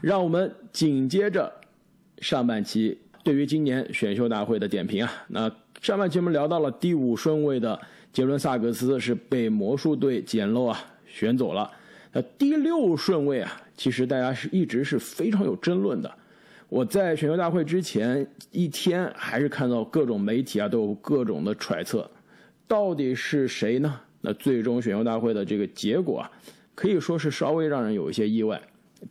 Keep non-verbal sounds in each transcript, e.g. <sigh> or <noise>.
让我们紧接着上半期对于今年选秀大会的点评啊。那上半期我们聊到了第五顺位的杰伦萨格斯是被魔术队捡漏啊选走了。那第六顺位啊，其实大家是一直是非常有争论的。我在选秀大会之前一天，还是看到各种媒体啊都有各种的揣测，到底是谁呢？那最终选秀大会的这个结果啊，可以说是稍微让人有一些意外，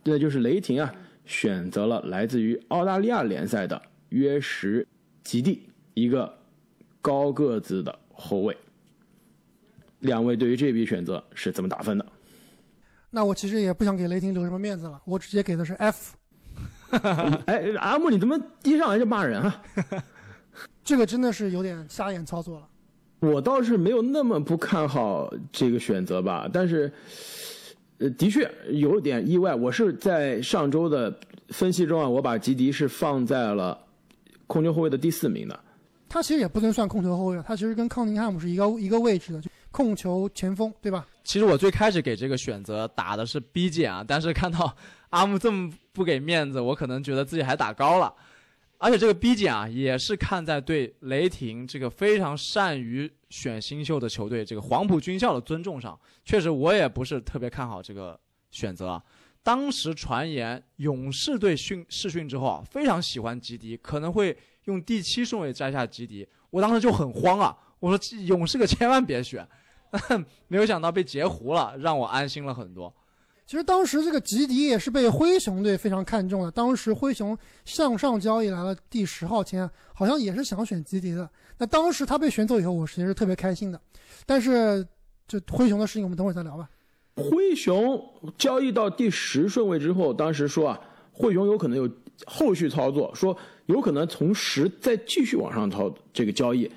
那就是雷霆啊选择了来自于澳大利亚联赛的约什吉蒂，一个高个子的后卫。两位对于这笔选择是怎么打分的？那我其实也不想给雷霆留什么面子了，我直接给的是 F。<laughs> 哎，阿木，你怎么一上来就骂人啊？<laughs> 这个真的是有点瞎眼操作了。我倒是没有那么不看好这个选择吧，但是，呃，的确有点意外。我是在上周的分析中啊，我把吉迪是放在了控球后卫的第四名的。他其实也不能算控球后卫，他其实跟康宁汉姆是一个一个位置的，就控球前锋，对吧？其实我最开始给这个选择打的是 B 键啊，但是看到阿木这么不给面子，我可能觉得自己还打高了。而且这个 B 减啊，也是看在对雷霆这个非常善于选新秀的球队这个黄埔军校的尊重上，确实我也不是特别看好这个选择啊。当时传言勇士队训试训之后啊，非常喜欢吉迪，可能会用第七顺位摘下吉迪，我当时就很慌啊，我说勇士可千万别选。<laughs> 没有想到被截胡了，让我安心了很多。其实当时这个吉迪也是被灰熊队非常看重的。当时灰熊向上交易来了第十号签，好像也是想选吉迪的。那当时他被选走以后，我其实特别开心的。但是这灰熊的事情，我们等会儿再聊吧。灰熊交易到第十顺位之后，当时说啊，灰熊有可能有后续操作，说有可能从十再继续往上操这个交易。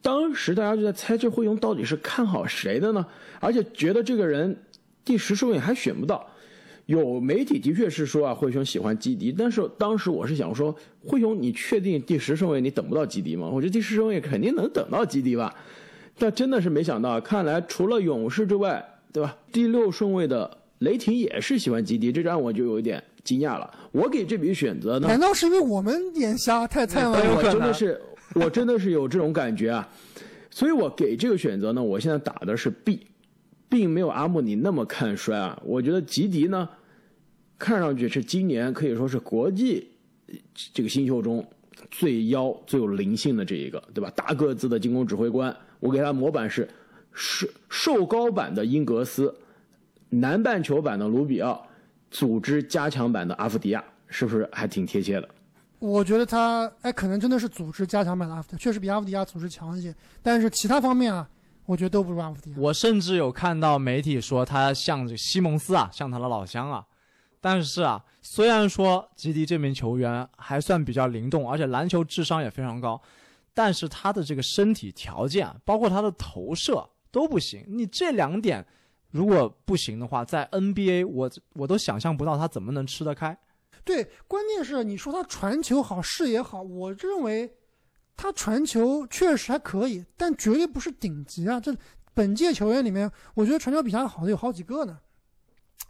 当时大家就在猜，这灰熊到底是看好谁的呢？而且觉得这个人第十顺位还选不到。有媒体的确是说啊，灰熊喜欢基迪，但是当时我是想说，灰熊你确定第十顺位你等不到基迪吗？我觉得第十顺位肯定能等到基迪吧。但真的是没想到，看来除了勇士之外，对吧？第六顺位的雷霆也是喜欢基迪，这让我就有一点惊讶了。我给这笔选择呢？难道是因为我们眼瞎太菜了？我真的是。我真的是有这种感觉啊，所以我给这个选择呢，我现在打的是 B，并没有阿木你那么看衰啊。我觉得吉迪呢，看上去是今年可以说是国际这个新秀中最妖、最有灵性的这一个，对吧？大个子的进攻指挥官，我给他模板是瘦瘦高版的英格斯，南半球版的卢比奥，组织加强版的阿夫迪亚，是不是还挺贴切的？我觉得他哎，可能真的是组织加强版的阿夫，确实比阿夫迪亚组织强一些。但是其他方面啊，我觉得都不如阿夫迪亚。我甚至有看到媒体说他像这西蒙斯啊，像他的老乡啊。但是啊，虽然说吉迪这名球员还算比较灵动，而且篮球智商也非常高，但是他的这个身体条件，包括他的投射都不行。你这两点如果不行的话，在 NBA 我我都想象不到他怎么能吃得开。对，关键是你说他传球好，视野好，我认为他传球确实还可以，但绝对不是顶级啊！这本届球员里面，我觉得传球比他好的有好几个呢。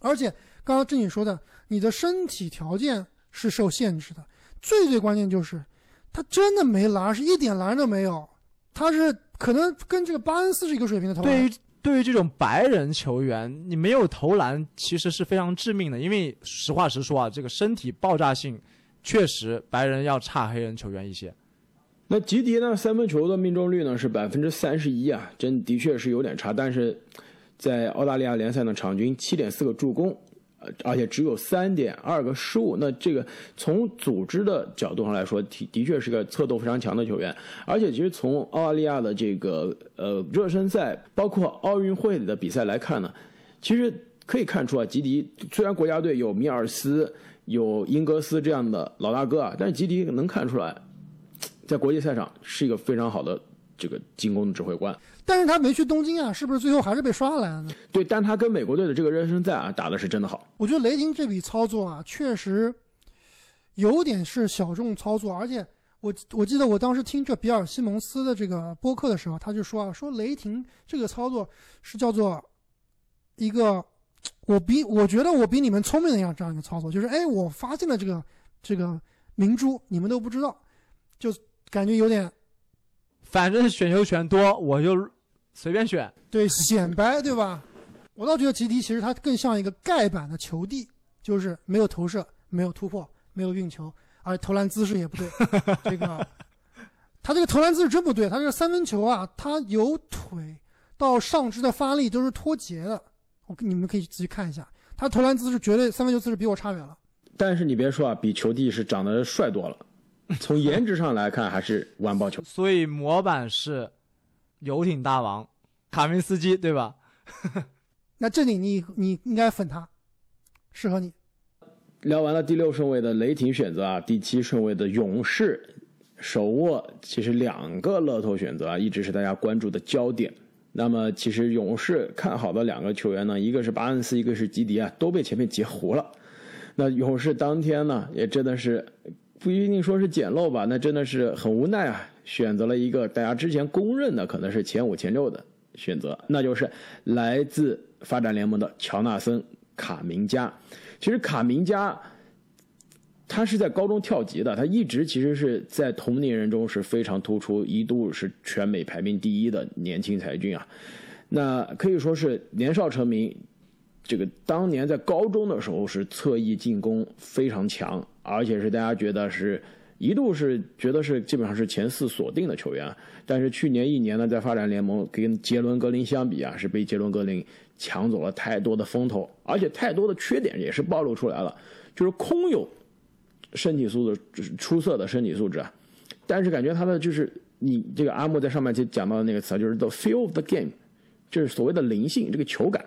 而且刚刚正经说的，你的身体条件是受限制的，最最关键就是他真的没篮，是一点篮都没有。他是可能跟这个巴恩斯是一个水平的投篮。对于对于这种白人球员，你没有投篮其实是非常致命的。因为实话实说啊，这个身体爆炸性确实白人要差黑人球员一些。那吉迪呢？三分球的命中率呢是百分之三十一啊，真的确是有点差。但是在澳大利亚联赛呢，场均七点四个助攻。而且只有三点二个失误，那这个从组织的角度上来说，的的确是个策动非常强的球员。而且其实从澳大利亚的这个呃热身赛，包括奥运会的比赛来看呢，其实可以看出啊，吉迪虽然国家队有米尔斯、有英格斯这样的老大哥啊，但是吉迪能看出来，在国际赛场是一个非常好的这个进攻的指挥官。但是他没去东京啊，是不是最后还是被刷来了呢？对，但他跟美国队的这个热身赛啊，打的是真的好。我觉得雷霆这笔操作啊，确实有点是小众操作，而且我我记得我当时听这比尔西蒙斯的这个播客的时候，他就说啊，说雷霆这个操作是叫做一个我比我觉得我比你们聪明的样这样一个操作，就是哎，我发现了这个这个明珠，你们都不知道，就感觉有点反正选秀权多，我就随便选。对显摆，对吧？我倒觉得吉迪其实他更像一个盖板的球帝，就是没有投射，没有突破，没有运球，而且投篮姿势也不对。<laughs> 这个他这个投篮姿势真不对，他这个三分球啊，他由腿到上肢的发力都是脱节的。我你们可以仔细看一下，他投篮姿势绝对三分球姿势比我差远了。但是你别说啊，比球帝是长得帅多了。<laughs> 从颜值上来看，还是完爆球。<laughs> 所以模板是游艇大王卡明斯基，对吧？<laughs> 那这里你你应该粉他，适合你。聊完了第六顺位的雷霆选择啊，第七顺位的勇士手握其实两个乐透选择啊，一直是大家关注的焦点。那么其实勇士看好的两个球员呢，一个是巴恩斯，一个是吉迪啊，都被前面截胡了。那勇士当天呢，也真的是不一定说是捡漏吧，那真的是很无奈啊，选择了一个大家之前公认的可能是前五前六的选择，那就是来自。发展联盟的乔纳森·卡明加，其实卡明加他是在高中跳级的，他一直其实是在同龄人中是非常突出，一度是全美排名第一的年轻才俊啊。那可以说是年少成名，这个当年在高中的时候是侧翼进攻非常强，而且是大家觉得是一度是觉得是基本上是前四锁定的球员。但是去年一年呢，在发展联盟跟杰伦格林相比啊，是被杰伦格林。抢走了太多的风头，而且太多的缺点也是暴露出来了，就是空有身体素质出色的身体素质啊，但是感觉他的就是你这个阿木在上面就讲到的那个词，就是 the feel of the game，就是所谓的灵性，这个球感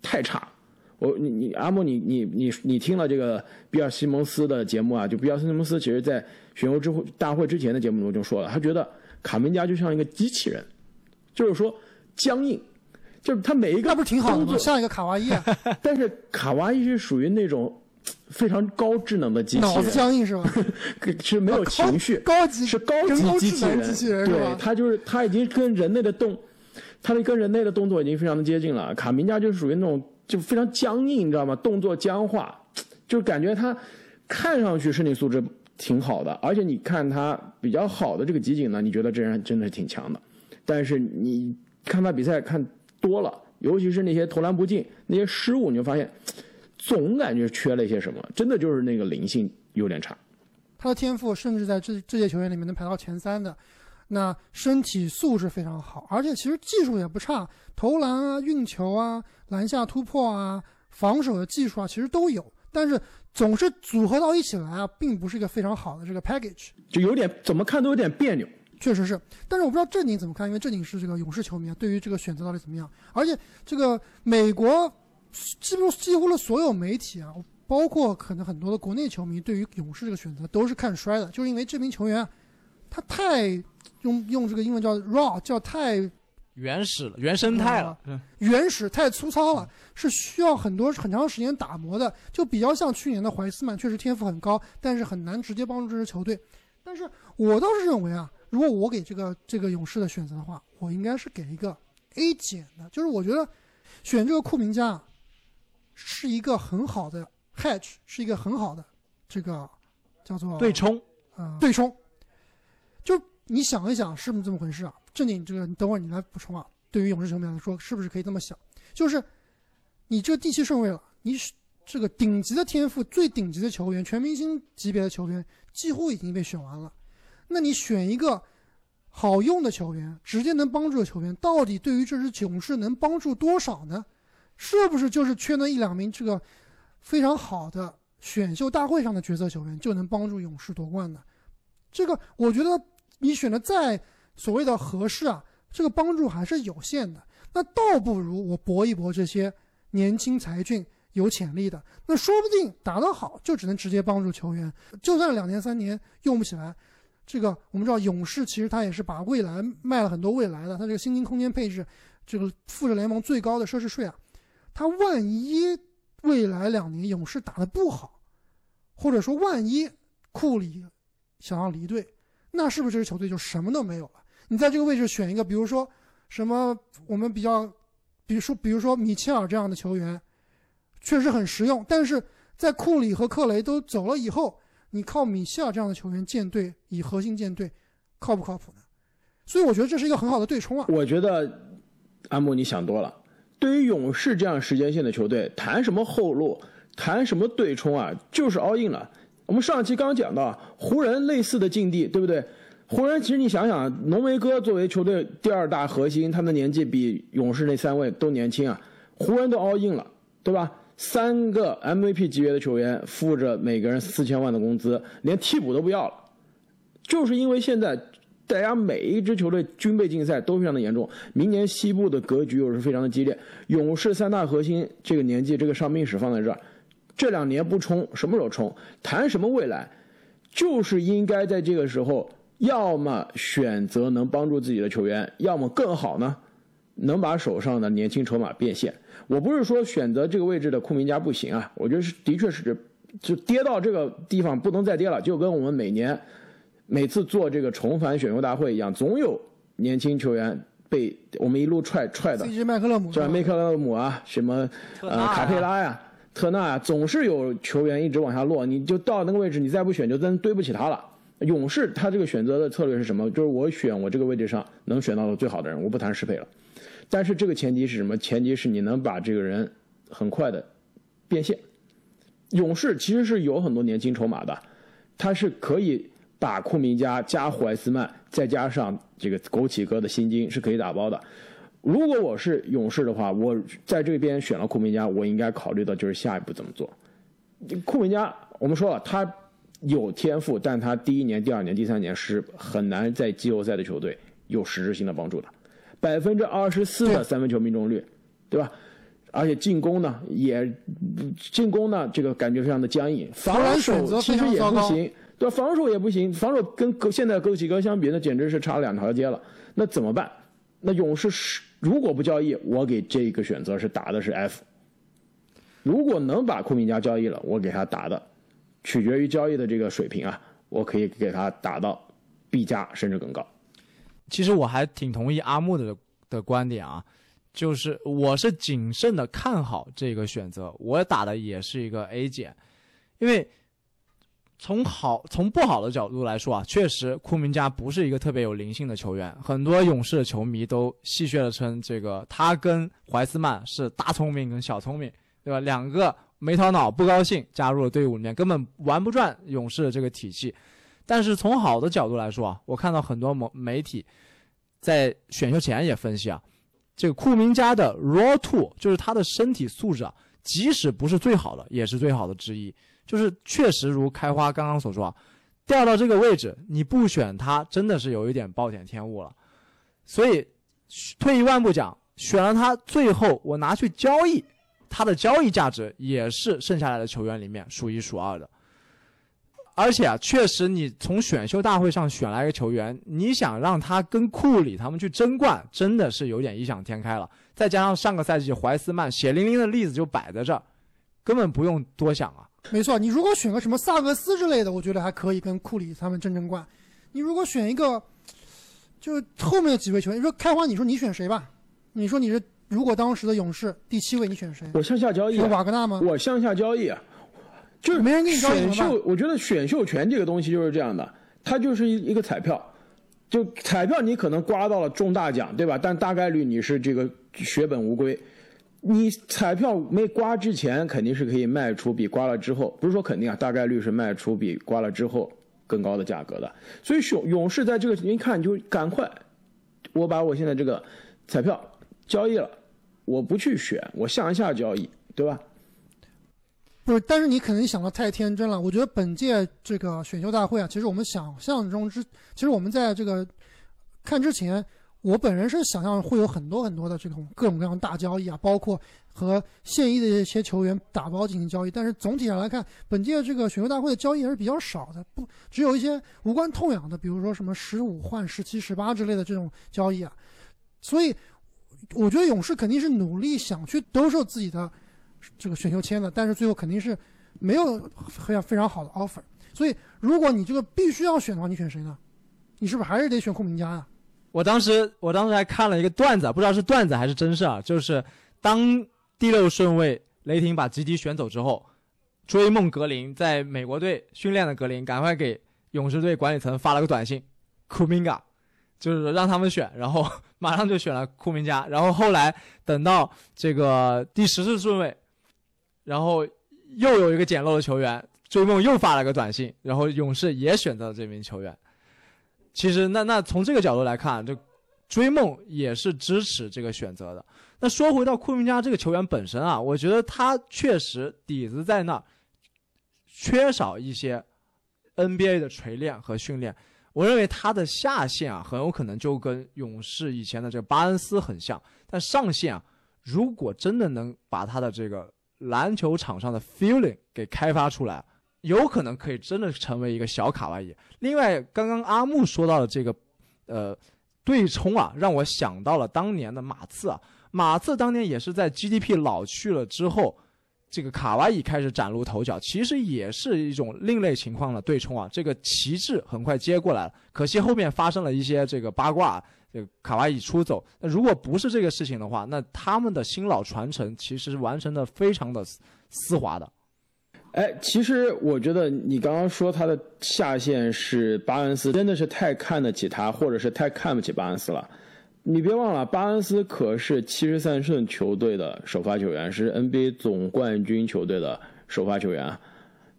太差。我你你阿木你你你你听了这个比尔西蒙斯的节目啊，就比尔西蒙斯其实在选秀之会大会之前的节目中就说了，他觉得卡梅加就像一个机器人，就是说僵硬。就是他每一个那不是挺好的吗？像一个卡哇伊啊。<laughs> 但是卡哇伊是属于那种非常高智能的机器人，脑子僵硬是吗？<laughs> 是没有情绪，高级是高级机器人。机器人对，他就是他已经跟人类的动，他的跟人类的动作已经非常的接近了。卡明加就是属于那种就非常僵硬，你知道吗？动作僵化，就感觉他看上去身体素质挺好的，而且你看他比较好的这个集锦呢，你觉得这人真的是挺强的。但是你看他比赛看。多了，尤其是那些投篮不进、那些失误，你就发现总感觉缺了一些什么，真的就是那个灵性有点差。他的天赋甚至在这这届球员里面能排到前三的，那身体素质非常好，而且其实技术也不差，投篮啊、运球啊、篮下突破啊、防守的技术啊，其实都有。但是总是组合到一起来啊，并不是一个非常好的这个 package，就有点怎么看都有点别扭。确实是，但是我不知道正经怎么看，因为正经是这个勇士球迷，对于这个选择到底怎么样？而且这个美国几乎几乎的所有媒体啊，包括可能很多的国内球迷，对于勇士这个选择都是看衰的，就是因为这名球员他太用用这个英文叫 raw，叫太原始了，原生态了，原始太粗糙了，是需要很多很长时间打磨的，就比较像去年的怀斯曼，确实天赋很高，但是很难直接帮助这支球队。但是我倒是认为啊。如果我给这个这个勇士的选择的话，我应该是给一个 A 减的，就是我觉得选这个库明加是一个很好的 hedge，是一个很好的这个叫做对冲，呃，对冲。你想一想，是不是这么回事啊？正经，这个等会儿你来补充啊。对于勇士球迷来说，是不是可以这么想？就是你这第七顺位了，你这个顶级的天赋、最顶级的球员、全明星级别的球员，几乎已经被选完了。那你选一个好用的球员，直接能帮助的球员，到底对于这支勇士能帮助多少呢？是不是就是缺那一两名这个非常好的选秀大会上的角色球员就能帮助勇士夺冠呢？这个我觉得你选的再所谓的合适啊，这个帮助还是有限的。那倒不如我搏一搏这些年轻才俊、有潜力的，那说不定打得好就只能直接帮助球员，就算两年三年用不起来。这个我们知道，勇士其实他也是把未来卖了很多未来的，他这个薪金空间配置，这个付着联盟最高的奢侈税啊，他万一未来两年勇士打得不好，或者说万一库里想要离队，那是不是这支球队就什么都没有了？你在这个位置选一个，比如说什么我们比较，比如说比如说米切尔这样的球员，确实很实用。但是在库里和克雷都走了以后，你靠米切尔这样的球员建队，以核心建队，靠不靠谱呢？所以我觉得这是一个很好的对冲啊。我觉得阿木你想多了。对于勇士这样时间线的球队，谈什么后路，谈什么对冲啊，就是 all in 了。我们上期刚讲到湖人类似的境地，对不对？湖人其实你想想，浓眉哥作为球队第二大核心，他的年纪比勇士那三位都年轻啊。湖人都 all in 了，对吧？三个 MVP 级别的球员付着每个人四千万的工资，连替补都不要了，就是因为现在大家每一支球队军备竞赛都非常的严重，明年西部的格局又是非常的激烈。勇士三大核心这个年纪，这个伤病史放在这儿，这两年不冲，什么时候冲？谈什么未来？就是应该在这个时候，要么选择能帮助自己的球员，要么更好呢，能把手上的年轻筹码变现。我不是说选择这个位置的库明加不行啊，我觉得是的确是就跌到这个地方不能再跌了，就跟我们每年每次做这个重返选秀大会一样，总有年轻球员被我们一路踹踹的，这麦克勒姆，像麦克勒姆啊，什么呃卡佩拉呀、特纳，总是有球员一直往下落，你就到那个位置，你再不选就真对不起他了。勇士他这个选择的策略是什么？就是我选我这个位置上能选到的最好的人，我不谈适配了。但是这个前提是什么？前提是你能把这个人很快的变现。勇士其实是有很多年轻筹码的，他是可以把库明加加怀斯曼，再加上这个枸杞哥的薪金是可以打包的。如果我是勇士的话，我在这边选了库明加，我应该考虑的就是下一步怎么做。库明加，我们说了，他有天赋，但他第一年、第二年、第三年是很难在季后赛的球队有实质性的帮助的。百分之二十四的三分球命中率，对吧？而且进攻呢，也进攻呢，这个感觉非常的僵硬。防守其实也不行，对吧？防守也不行，防守跟现在枸杞哥相比，那简直是差了两条街了。那怎么办？那勇士是如果不交易，我给这个选择是打的是 F。如果能把库明加交易了，我给他打的，取决于交易的这个水平啊，我可以给他打到 B 加甚至更高。其实我还挺同意阿木的的观点啊，就是我是谨慎的看好这个选择，我打的也是一个 A 减，因为从好从不好的角度来说啊，确实库明加不是一个特别有灵性的球员，很多勇士的球迷都戏谑的称这个他跟怀斯曼是大聪明跟小聪明，对吧？两个没头脑不高兴加入了队伍里面，根本玩不转勇士的这个体系。但是从好的角度来说啊，我看到很多媒媒体在选秀前也分析啊，这个库明加的 raw two 就是他的身体素质啊，即使不是最好的，也是最好的之一。就是确实如开花刚刚所说啊，掉到这个位置你不选他，真的是有一点暴殄天物了。所以退一万步讲，选了他，最后我拿去交易，他的交易价值也是剩下来的球员里面数一数二的。而且啊，确实，你从选秀大会上选来一个球员，你想让他跟库里他们去争冠，真的是有点异想天开了。再加上上个赛季怀斯曼血淋淋的例子就摆在这儿，根本不用多想啊。没错，你如果选个什么萨格斯之类的，我觉得还可以跟库里他们争争冠。你如果选一个，就后面的几位球员，你说开花，你说你选谁吧？你说你是如果当时的勇士第七位，你选谁？我向下交易，选瓦格纳吗？我向下交易啊。就是没人给你选秀，我觉得选秀权这个东西就是这样的，它就是一一个彩票，就彩票你可能刮到了中大奖，对吧？但大概率你是这个血本无归。你彩票没刮之前肯定是可以卖出比刮了之后，不是说肯定啊，大概率是卖出比刮了之后更高的价格的。所以勇勇士在这个您看就赶快，我把我现在这个彩票交易了，我不去选，我向下交易，对吧？不是，但是你可能想的太天真了。我觉得本届这个选秀大会啊，其实我们想象中之，其实我们在这个看之前，我本人是想象会有很多很多的这种各种各样大交易啊，包括和现役的一些球员打包进行交易。但是总体上来看，本届这个选秀大会的交易还是比较少的，不只有一些无关痛痒的，比如说什么十五换十七、十八之类的这种交易啊。所以，我觉得勇士肯定是努力想去兜售自己的。这个选秀签的，但是最后肯定是没有非常非常好的 offer。所以，如果你这个必须要选的话，你选谁呢？你是不是还是得选库明加呀？我当时我当时还看了一个段子，不知道是段子还是真事啊，就是当第六顺位雷霆把吉迪选走之后，追梦格林在美国队训练的格林，赶快给勇士队管理层发了个短信，库明加，就是让他们选，然后马上就选了库明加，然后后来等到这个第十四顺位，然后又有一个捡漏的球员，追梦又发了个短信，然后勇士也选择了这名球员。其实那那从这个角度来看，就追梦也是支持这个选择的。那说回到库明加这个球员本身啊，我觉得他确实底子在那儿，缺少一些 NBA 的锤炼和训练。我认为他的下限啊，很有可能就跟勇士以前的这个巴恩斯很像，但上限啊，如果真的能把他的这个篮球场上的 feeling 给开发出来，有可能可以真的成为一个小卡哇伊。另外，刚刚阿木说到的这个，呃，对冲啊，让我想到了当年的马刺啊。马刺当年也是在 GDP 老去了之后，这个卡哇伊开始崭露头角，其实也是一种另类情况的对冲啊。这个旗帜很快接过来了，可惜后面发生了一些这个八卦，这个卡哇伊出走。那如果不是这个事情的话，那他们的新老传承其实完成的非常的丝滑的。哎，其实我觉得你刚刚说他的下限是巴恩斯，真的是太看得起他，或者是太看不起巴恩斯了。你别忘了，巴恩斯可是七十三胜球队的首发球员，是 NBA 总冠军球队的首发球员，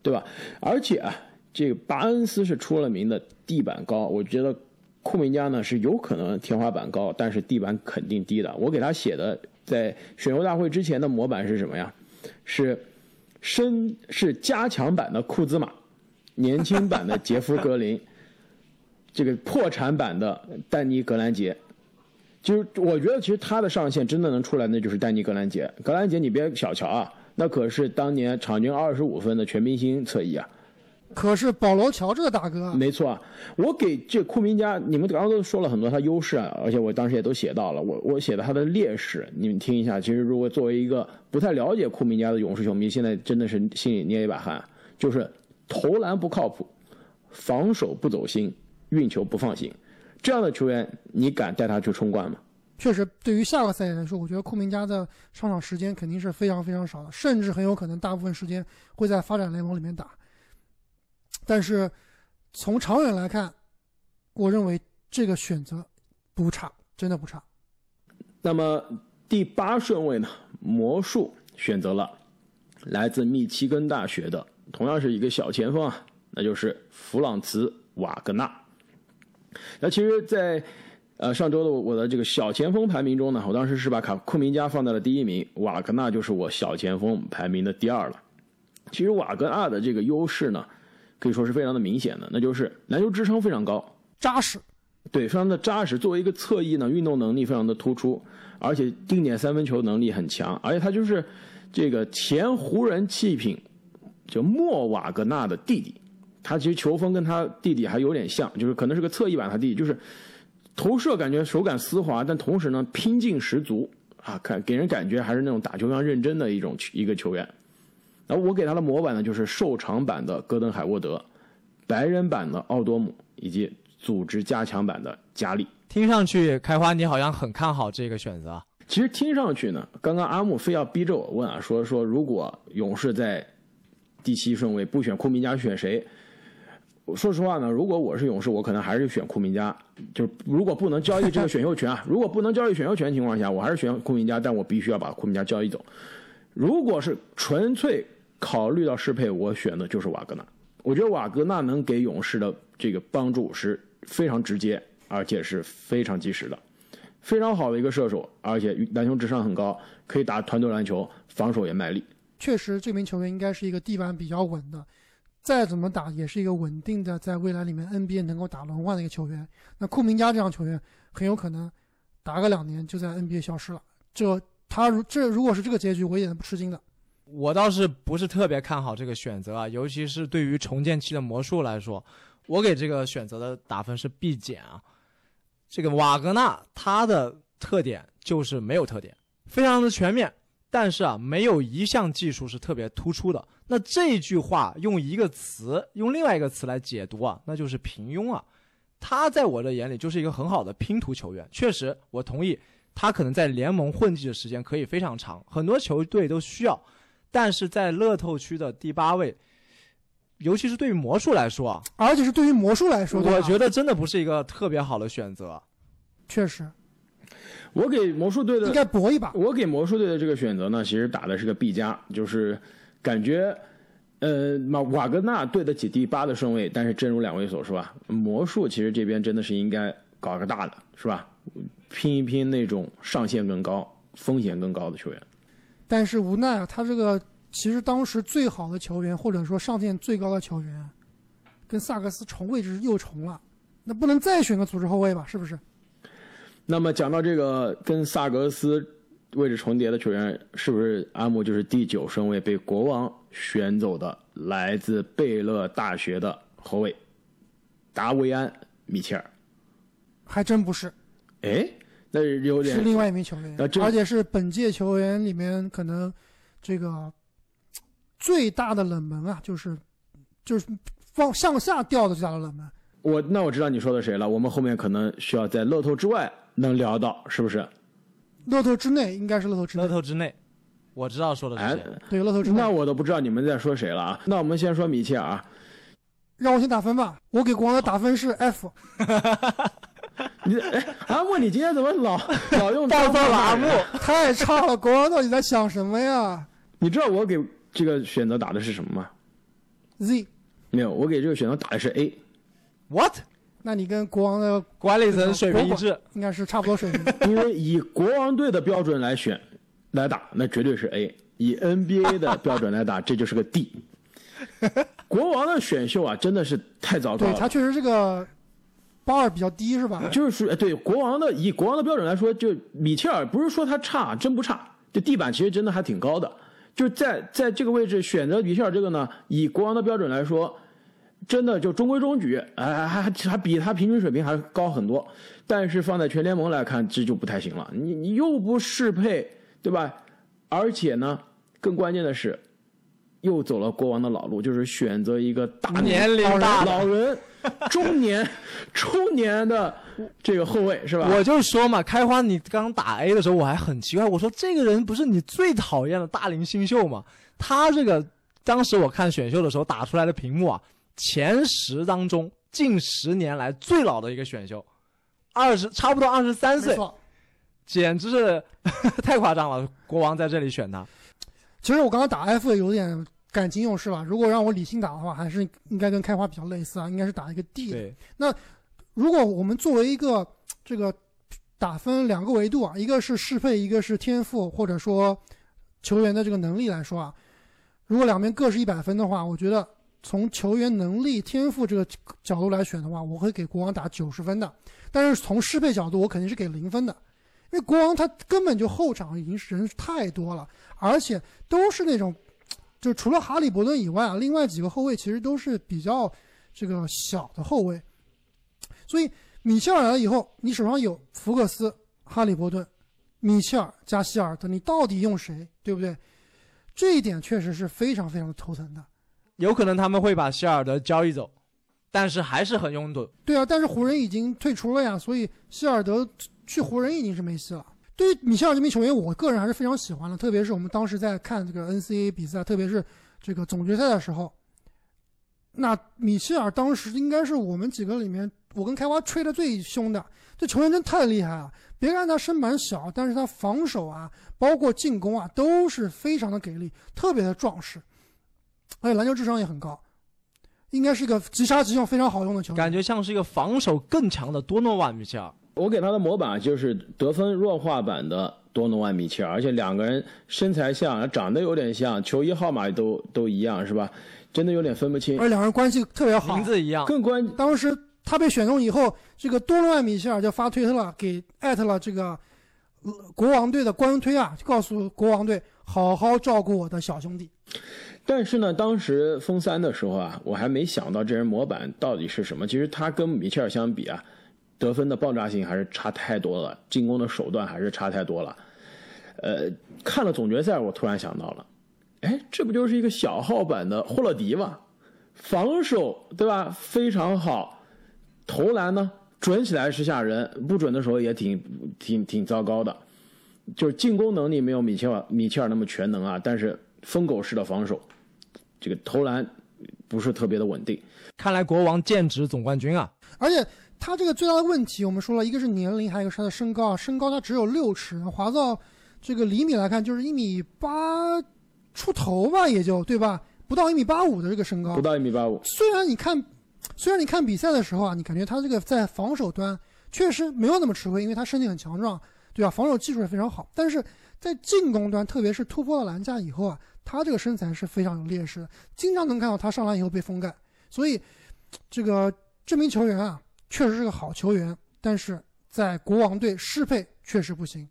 对吧？而且啊，这个巴恩斯是出了名的地板高，我觉得库明加呢是有可能天花板高，但是地板肯定低的。我给他写的在选秀大会之前的模板是什么呀？是。身是加强版的库兹马，年轻版的杰夫格林，这个破产版的丹尼格兰杰，就是我觉得其实他的上限真的能出来，那就是丹尼格兰杰。格兰杰你别小瞧啊，那可是当年场均二十五分的全明星侧翼啊。可是保罗乔这个大哥，没错，我给这库明加，你们刚刚都说了很多他优势啊，而且我当时也都写到了，我我写的他的劣势，你们听一下。其实如果作为一个不太了解库明加的勇士球迷，现在真的是心里捏一把汗，就是投篮不靠谱，防守不走心，运球不放心，这样的球员你敢带他去冲冠吗？确实，对于下个赛季来说，我觉得库明加的上场时间肯定是非常非常少的，甚至很有可能大部分时间会在发展联盟里面打。但是，从长远来看，我认为这个选择不差，真的不差。那么第八顺位呢？魔术选择了来自密歇根大学的，同样是一个小前锋啊，那就是弗朗茨·瓦格纳。那其实，在呃上周的我的这个小前锋排名中呢，我当时是把卡库明加放在了第一名，瓦格纳就是我小前锋排名的第二了。其实瓦格纳的这个优势呢？可以说是非常的明显的，那就是篮球支撑非常高，扎实，对，非常的扎实。作为一个侧翼呢，运动能力非常的突出，而且定点三分球能力很强，而且他就是这个前湖人弃品，就莫瓦格纳的弟弟，他其实球风跟他弟弟还有点像，就是可能是个侧翼版他弟弟，就是投射感觉手感丝滑，但同时呢拼劲十足啊，看给人感觉还是那种打球非常认真的一种一个球员。而我给他的模板呢，就是瘦长版的戈登海沃德，白人版的奥多姆，以及组织加强版的加利。听上去，开花你好像很看好这个选择。其实听上去呢，刚刚阿木非要逼着我问啊，说说如果勇士在第七顺位不选库明加，选谁？说实话呢，如果我是勇士，我可能还是选库明加。就是如果不能交易这个选秀权啊，<laughs> 如果不能交易选秀权情况下，我还是选库明加，但我必须要把库明加交易走。如果是纯粹。考虑到适配，我选的就是瓦格纳。我觉得瓦格纳能给勇士的这个帮助是非常直接，而且是非常及时的，非常好的一个射手，而且篮球智商很高，可以打团队篮球，防守也卖力。确实，这名球员应该是一个地板比较稳的，再怎么打也是一个稳定的，在未来里面 NBA 能够打轮换的一个球员。那库明加这样球员很有可能打个两年就在 NBA 消失了。这他如这如果是这个结局，我一点都不吃惊的。我倒是不是特别看好这个选择啊，尤其是对于重建期的魔术来说，我给这个选择的打分是 B 减啊。这个瓦格纳他的特点就是没有特点，非常的全面，但是啊，没有一项技术是特别突出的。那这句话用一个词，用另外一个词来解读啊，那就是平庸啊。他在我的眼里就是一个很好的拼图球员，确实我同意，他可能在联盟混迹的时间可以非常长，很多球队都需要。但是在乐透区的第八位，尤其是对于魔术来说啊，而且是对于魔术来说，我觉得真的不是一个特别好的选择。确实我给魔术队的应该搏一把。我给魔术队的这个选择呢，其实打的是个 B 加，就是感觉，呃，马瓦格纳对得起第八的顺位，但是正如两位所说啊，魔术其实这边真的是应该搞个大的，是吧？拼一拼那种上限更高、风险更高的球员。但是无奈啊，他这个其实当时最好的球员，或者说上限最高的球员，跟萨克斯重位置又重了，那不能再选个组织后卫吧？是不是？那么讲到这个跟萨格斯位置重叠的球员，是不是阿姆就是第九顺位被国王选走的来自贝勒大学的后卫达维安·米切尔？还真不是，哎，那有点是另外一名球员而且是本届球员里面可能这个最大的冷门啊，就是就是往向下掉的最大的冷门。我那我知道你说的谁了，我们后面可能需要在乐透之外能聊到，是不是？乐透之内应该是乐透之内乐，透之内，我知道说的哎是谁。，对乐透之内那。我都不知道你们在说谁了啊。那我们先说米切尔啊，让我先打分吧，我给国王的打分是 F。<laughs> <laughs> 你哎，阿木，你今天怎么老 <laughs> 老用暴躁了阿木，<laughs> 太差了，国王到底在想什么呀你知道我给这个选择打的是什么吗？？Z，没有，我给这个选择打的是 A。What？那你跟国王的管理层水平一致，应该是差不多水平。因为以国王队的标准来选来打，那绝对是 A；以 NBA 的标准来打，这就是个 D。国王的选秀啊，真的是太糟糕了。对他确实是个八二比较低是吧？就是属于对国王的以国王的标准来说，就米切尔不是说他差，真不差，这地板其实真的还挺高的。就在在这个位置选择米切尔这个呢，以国王的标准来说，真的就中规中矩，哎，还还还比他平均水平还高很多。但是放在全联盟来看，这就不太行了。你你又不适配，对吧？而且呢，更关键的是，又走了国王的老路，就是选择一个大年龄大老人、<laughs> 中年、中年的这个后卫是吧？我就说嘛，开花，你刚打 A 的时候，我还很奇怪，我说这个人不是你最讨厌的大龄新秀吗？他这个当时我看选秀的时候打出来的屏幕啊，前十当中近十年来最老的一个选秀，二十差不多二十三岁，简直是太夸张了。国王在这里选他，其实我刚刚打 F 有点感情用事吧。如果让我理性打的话，还是应该跟开花比较类似啊，应该是打一个 D 的。对，如果我们作为一个这个打分两个维度啊，一个是适配，一个是天赋，或者说球员的这个能力来说啊，如果两边各是一百分的话，我觉得从球员能力、天赋这个角度来选的话，我会给国王打九十分的。但是从适配角度，我肯定是给零分的，因为国王他根本就后场已经是人太多了，而且都是那种，就除了哈利伯顿以外啊，另外几个后卫其实都是比较这个小的后卫。所以米切尔来了以后，你手上有福克斯、哈利伯顿、米切尔加希尔德，你到底用谁，对不对？这一点确实是非常非常的头疼的。有可能他们会把希尔德交易走，但是还是很拥堵。对啊，但是湖人已经退出了呀，所以希尔德去湖人已经是没戏了。对于米切尔这名球员，我个人还是非常喜欢的，特别是我们当时在看这个 NCAA 比赛，特别是这个总决赛的时候，那米切尔当时应该是我们几个里面，我跟开花吹的最凶的。这球员真太厉害了！别看他身板小，但是他防守啊，包括进攻啊，都是非常的给力，特别的壮实，而且篮球智商也很高，应该是一个即杀即用、非常好用的球员。感觉像是一个防守更强的多诺万米切尔。我给他的模板就是得分弱化版的多诺万·米切尔，而且两个人身材像，长得有点像，球衣号码都都一样，是吧？真的有点分不清而。且两人关系特别好名。字一样，更关当时他被选中以后，这个多诺万·米切尔就发推特了，给艾特了这个、呃国王队的官推啊，就告诉国王队好好照顾我的小兄弟。但是呢，当时封三的时候啊，我还没想到这人模板到底是什么。其实他跟米切尔相比啊，得分的爆炸性还是差太多了，进攻的手段还是差太多了。呃，看了总决赛，我突然想到了，哎，这不就是一个小号版的霍勒迪吗？防守对吧？非常好，投篮呢准起来是吓人，不准的时候也挺挺挺糟糕的。就是进攻能力没有米切尔米切尔那么全能啊，但是疯狗式的防守，这个投篮不是特别的稳定。看来国王剑指总冠军啊！而且他这个最大的问题，我们说了一个是年龄，还有一个是他的身高啊，身高他只有六尺，华噪这个厘米来看就是一米八出头吧，也就对吧？不到一米八五的这个身高，不到一米八五。虽然你看，虽然你看比赛的时候啊，你感觉他这个在防守端确实没有那么吃亏，因为他身体很强壮，对吧？防守技术也非常好，但是在进攻端，特别是突破了篮架以后啊，他这个身材是非常有劣势的，经常能看到他上篮以后被封盖。所以，这个这名球员啊，确实是个好球员，但是在国王队适配确实不行，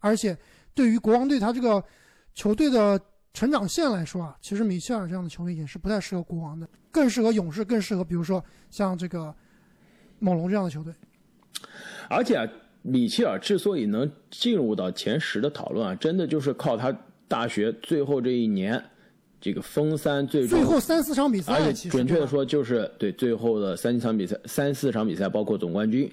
而且。对于国王队他这个球队的成长线来说啊，其实米切尔这样的球员也是不太适合国王的，更适合勇士，更适合比如说像这个猛龙这样的球队。而且啊，米切尔之所以能进入到前十的讨论啊，真的就是靠他大学最后这一年这个封三最最后三四场比赛，而且准确的说就是对最后的三场比赛三四场比赛，包括总冠军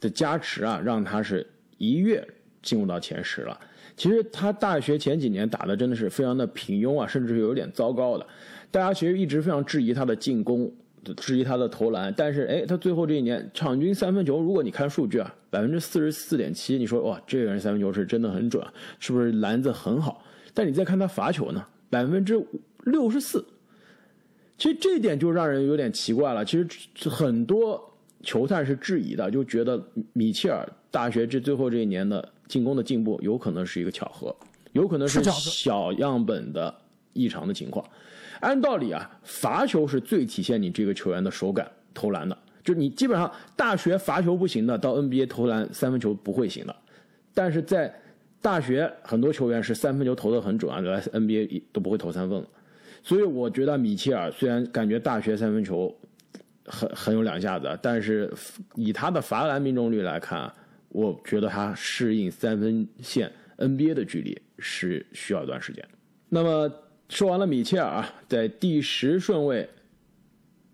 的加持啊，让他是一跃进入到前十了。其实他大学前几年打的真的是非常的平庸啊，甚至是有点糟糕的。大家其实一直非常质疑他的进攻，质疑他的投篮。但是，哎，他最后这一年场均三分球，如果你看数据啊，百分之四十四点七，你说哇，这个人三分球是真的很准，是不是篮子很好？但你再看他罚球呢，百分之六十四。其实这一点就让人有点奇怪了。其实很多球探是质疑的，就觉得米切尔大学这最后这一年的。进攻的进步有可能是一个巧合，有可能是小样本的异常的情况。按道理啊，罚球是最体现你这个球员的手感、投篮的。就是你基本上大学罚球不行的，到 NBA 投篮三分球不会行的。但是在大学很多球员是三分球投的很准啊，来 NBA 都不会投三分了。所以我觉得米切尔虽然感觉大学三分球很很有两下子，但是以他的罚篮命中率来看。我觉得他适应三分线 NBA 的距离是需要一段时间。那么说完了米切尔啊，在第十顺位，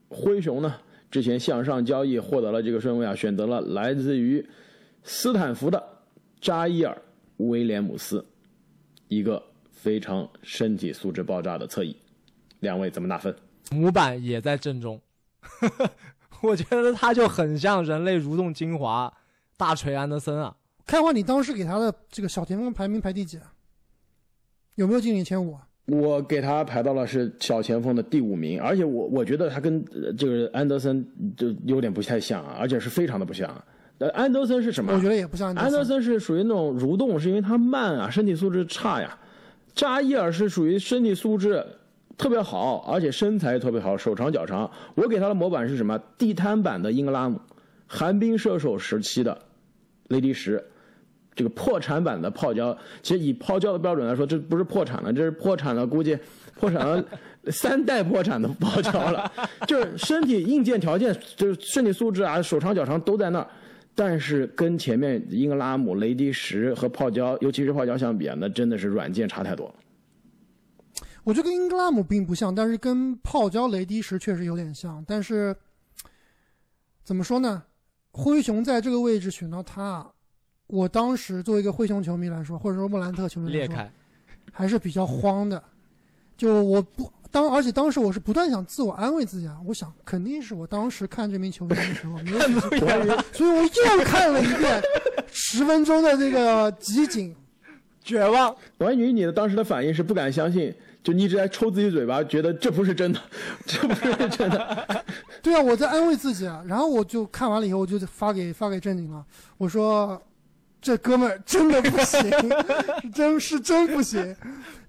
灰熊呢之前向上交易获得了这个顺位啊，选择了来自于斯坦福的扎伊尔威廉姆斯，一个非常身体素质爆炸的侧翼。两位怎么打分？模板也在正中，<laughs> 我觉得他就很像人类蠕动精华。大锤安德森啊，开花，你当时给他的这个小前锋排名排第几啊？有没有进你前五啊？我给他排到了是小前锋的第五名，而且我我觉得他跟这个安德森就有点不太像啊，而且是非常的不像。呃，安德森是什么？我觉得也不像。安德森是属于那种蠕动，是因为他慢啊，身体素质差呀。扎伊尔是属于身体素质特别好，而且身材特别好，手长脚长。我给他的模板是什么？地摊版的英格拉姆。寒冰射手时期的雷迪什，这个破产版的泡椒，其实以泡椒的标准来说，这不是破产了，这是破产了，估计破产了三代破产的泡椒了。<laughs> 就是身体硬件条件，就是身体素质啊，手长脚长都在那儿，但是跟前面英格拉姆、雷迪什和泡椒，尤其是泡椒相比啊，那真的是软件差太多了。我觉得跟英格拉姆并不像，但是跟泡椒、雷迪什确实有点像。但是怎么说呢？灰熊在这个位置选到他，我当时作为一个灰熊球迷来说，或者说莫兰特球迷来说，还是比较慌的。就我不当，而且当时我是不断想自我安慰自己啊，我想肯定是我当时看这名球员的时候没有仔细看，<laughs> 所以我又看了一遍十分钟的这个集锦，绝望。我还以为你的当时的反应是不敢相信。就你一直在抽自己嘴巴，觉得这不是真的，<laughs> 这不是真的。对啊，我在安慰自己啊。然后我就看完了以后，我就发给发给正经了。我说：“这哥们儿真的不行，<laughs> 真是真不行。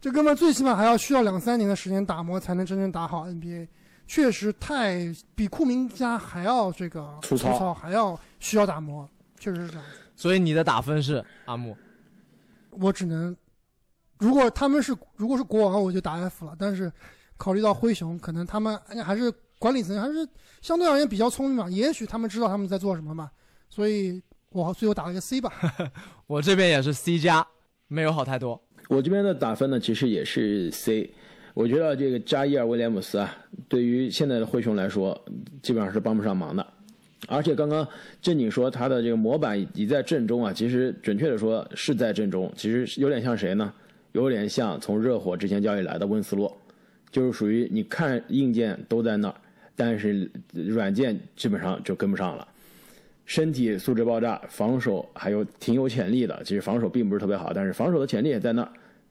这哥们儿最起码还要需要两三年的时间打磨，才能真正打好 NBA。确实太比库明加还要这个粗糙，还要需要打磨，确实是这样。所以你的打分是阿木？我只能。”如果他们是如果是国王，我就打 F 了。但是考虑到灰熊，可能他们还是管理层还是相对而言比较聪明嘛，也许他们知道他们在做什么嘛。所以我最后打了个 C 吧。<laughs> 我这边也是 C 加，没有好太多。我这边的打分呢，其实也是 C。我觉得这个加伊尔威廉姆斯啊，对于现在的灰熊来说，基本上是帮不上忙的。而且刚刚正经说他的这个模板已在阵中啊，其实准确的说是在阵中。其实有点像谁呢？有点像从热火之前交易来的温斯洛，就是属于你看硬件都在那儿，但是软件基本上就跟不上了。身体素质爆炸，防守还有挺有潜力的。其实防守并不是特别好，但是防守的潜力也在那。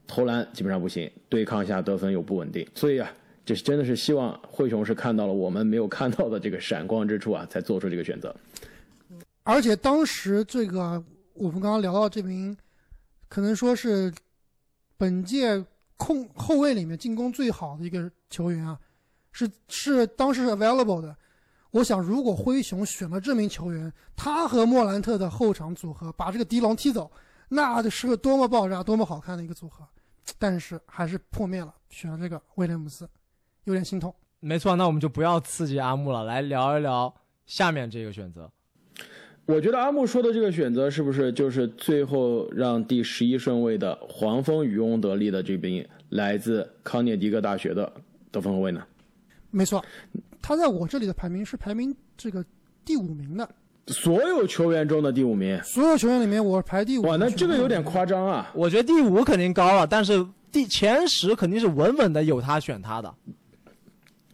投篮基本上不行，对抗下得分又不稳定。所以啊，这真的是希望灰熊是看到了我们没有看到的这个闪光之处啊，才做出这个选择。而且当时这个我们刚刚聊到这名，可能说是本届控后卫里面进攻最好的一个球员啊，是是当时是 available 的。我想，如果灰熊选了这名球员，他和莫兰特的后场组合把这个迪龙踢走，那就是个多么爆炸、多么好看的一个组合。但是还是破灭了，选了这个威廉姆斯，有点心痛。没错，那我们就不要刺激阿木了，来聊一聊下面这个选择。我觉得阿木说的这个选择是不是就是最后让第十一顺位的黄蜂渔翁得利的这名来自康涅狄格大学的得分后卫呢？没错，他在我这里的排名是排名这个第五名的，所有球员中的第五名。所有球员里面我排第五。哇，那这个有点夸张啊！我觉得第五肯定高了，但是第前十肯定是稳稳的有他选他的。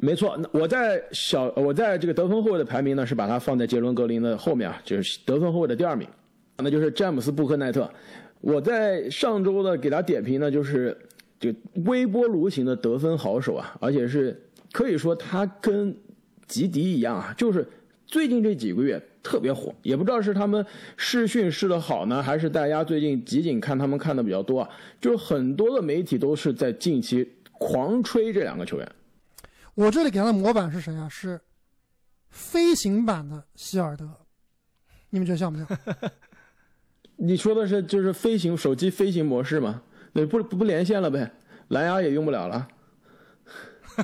没错，那我在小我在这个得分后卫的排名呢，是把他放在杰伦格林的后面啊，就是得分后卫的第二名，那就是詹姆斯布克奈特。我在上周的给他点评呢，就是就微波炉型的得分好手啊，而且是可以说他跟吉迪一样啊，就是最近这几个月特别火，也不知道是他们试训试的好呢，还是大家最近集锦看他们看的比较多啊，就是很多的媒体都是在近期狂吹这两个球员。我这里给他的模板是谁啊？是飞行版的希尔德，你们觉得像不像？<laughs> 你说的是就是飞行手机飞行模式吗？那，不不不连线了呗，蓝牙也用不了了。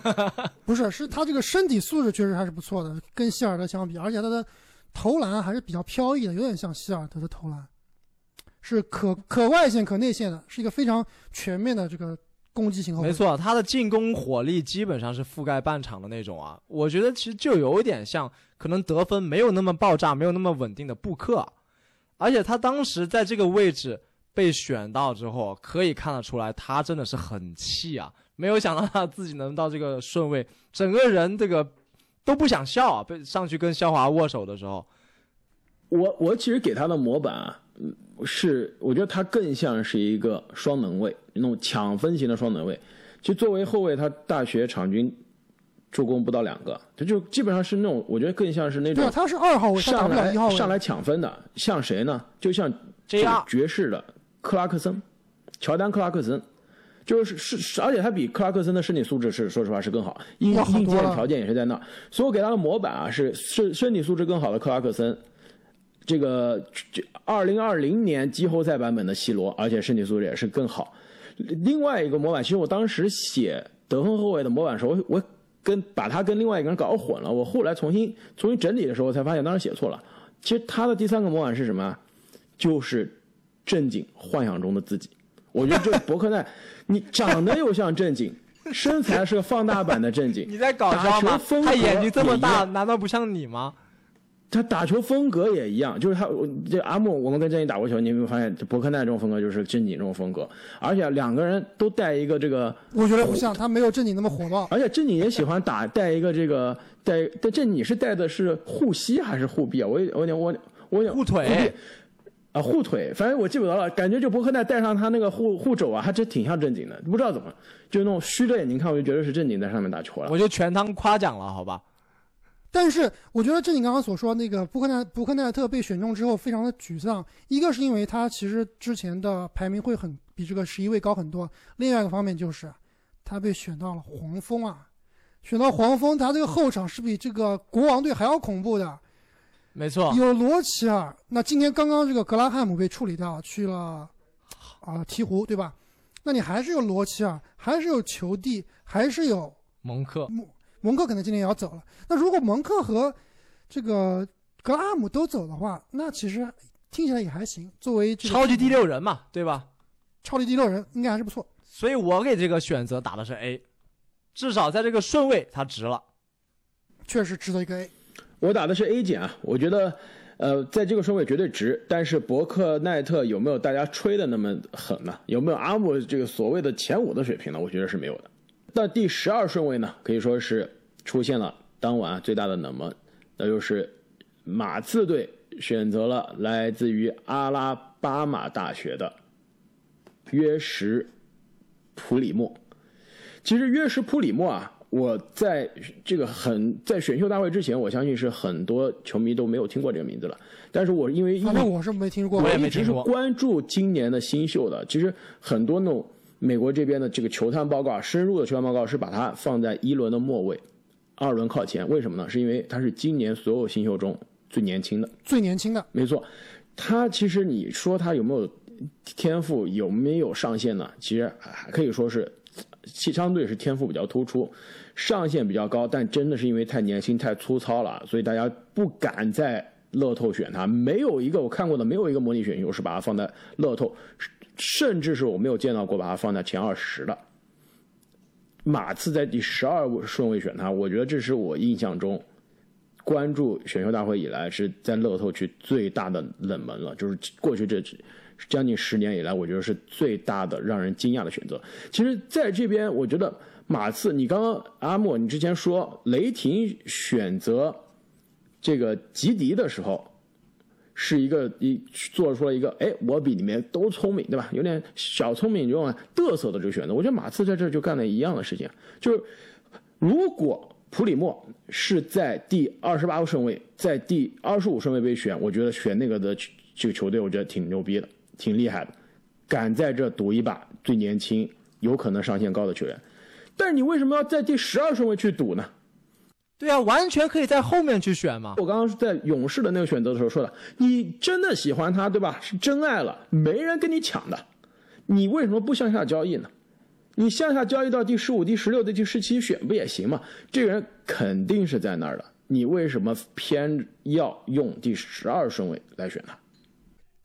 <laughs> 不是，是他这个身体素质确实还是不错的，跟希尔德相比，而且他的投篮还是比较飘逸的，有点像希尔德的投篮，是可可外线可内线的，是一个非常全面的这个攻击型后卫。没，错，他的进攻火力基本上是覆盖半场的那种啊。我觉得其实就有一点像，可能得分没有那么爆炸，没有那么稳定的布克，而且他当时在这个位置被选到之后，可以看得出来他真的是很气啊。没有想到他自己能到这个顺位，整个人这个都不想笑啊。被上去跟肖华握手的时候，我我其实给他的模板啊，嗯是我觉得他更像是一个双能卫，那种抢分型的双能卫。其实作为后卫，他大学场均助攻不到两个，他就基本上是那种我觉得更像是那种对啊，他是二号位，上来。上来抢分的，像谁呢？就像这个爵士的克拉克森，乔丹克拉克森，就是是是，而且他比克拉克森的身体素质是说实话是更好，硬硬件条件也是在那，所以我给他的模板啊是身身体素质更好的克拉克森。这个二零二零年季后赛版本的 C 罗，而且身体素质也是更好。另外一个模板，其实我当时写得分后卫的模板的时候，我我跟把他跟另外一个人搞混了。我后来重新重新整理的时候，才发现当时写错了。其实他的第三个模板是什么啊？就是正经幻想中的自己。我觉得这个伯克奈，你长得又像正经，身材是个放大版的正经，<laughs> 你在搞打笑吗球风？格他眼睛这么大，难道不像你吗？他打球风格也一样，就是他我这阿木，我们跟正经打过球，你有没有发现，这伯克奈这种风格就是正经这种风格，而且两个人都带一个这个，我觉得不像，他没有正经那么火爆。而且正经也喜欢打带一个这个带，但这你是带的是护膝还是护臂啊？我有我有点我我有点护腿臂啊护腿，反正我记不得了，感觉就伯克奈带上他那个护护肘啊，还真挺像正经的，不知道怎么就那种虚着眼睛看，我就觉得是正经在上面打球了。我就全当夸奖了，好吧？但是我觉得正你刚刚所说，那个布克奈布克奈特被选中之后非常的沮丧，一个是因为他其实之前的排名会很比这个十一位高很多，另外一个方面就是他被选到了黄蜂啊，选到黄蜂，他这个后场是比这个国王队还要恐怖的，没错，有罗齐尔，那今天刚刚这个格拉汉姆被处理掉，去了啊、鹈鹕，对吧？那你还是有罗齐尔，还是有球帝，还是有蒙克蒙蒙克可能今天也要走了。那如果蒙克和这个格拉姆都走的话，那其实听起来也还行。作为这个超级第六人嘛，对吧？超级第六人，应该还是不错。所以我给这个选择打的是 A，至少在这个顺位它值了。确实值得一个 A。我打的是 A 减啊，我觉得，呃，在这个顺位绝对值，但是伯克奈特有没有大家吹的那么狠呢？有没有阿姆这个所谓的前五的水平呢？我觉得是没有的。那第十二顺位呢，可以说是出现了当晚最大的冷门，那就是马刺队选择了来自于阿拉巴马大学的约什普里莫。其实约什普里莫啊，我在这个很在选秀大会之前，我相信是很多球迷都没有听过这个名字了。但是我因为反正我是没听过。我也一直是没听过关注今年的新秀的。其实很多那种美国这边的这个球探报告啊，深入的球探报告是把它放在一轮的末尾，二轮靠前。为什么呢？是因为他是今年所有新秀中最年轻的。最年轻的，没错，他其实你说他有没有天赋，有没有上限呢？其实还可以说是，其相对是天赋比较突出，上限比较高，但真的是因为太年轻、太粗糙了，所以大家不敢在乐透选他。没有一个我看过的，没有一个模拟选秀是把他放在乐透，甚至是我没有见到过把他放在前二十的。马刺在第十二顺位选他，我觉得这是我印象中关注选秀大会以来是在乐透区最大的冷门了，就是过去这几将近十年以来，我觉得是最大的让人惊讶的选择。其实，在这边，我觉得马刺，你刚刚阿莫，你之前说雷霆选择这个吉迪的时候，是一个一做出了一个哎，我比你们都聪明，对吧？有点小聪明这种嘚瑟的这个选择。我觉得马刺在这就干了一样的事情，就是如果普里莫是在第二十八个顺位，在第二十五顺位被选，我觉得选那个的这个球队，我觉得挺牛逼的，挺厉害的，敢在这赌一把最年轻、有可能上限高的球员。但是你为什么要在第十二顺位去赌呢？对啊，完全可以在后面去选嘛。我刚刚是在勇士的那个选择的时候说的，你真的喜欢他，对吧？是真爱了，没人跟你抢的，你为什么不向下交易呢？你向下交易到第十五、第十六、第十七选不也行吗？这个人肯定是在那儿的，你为什么偏要用第十二顺位来选他？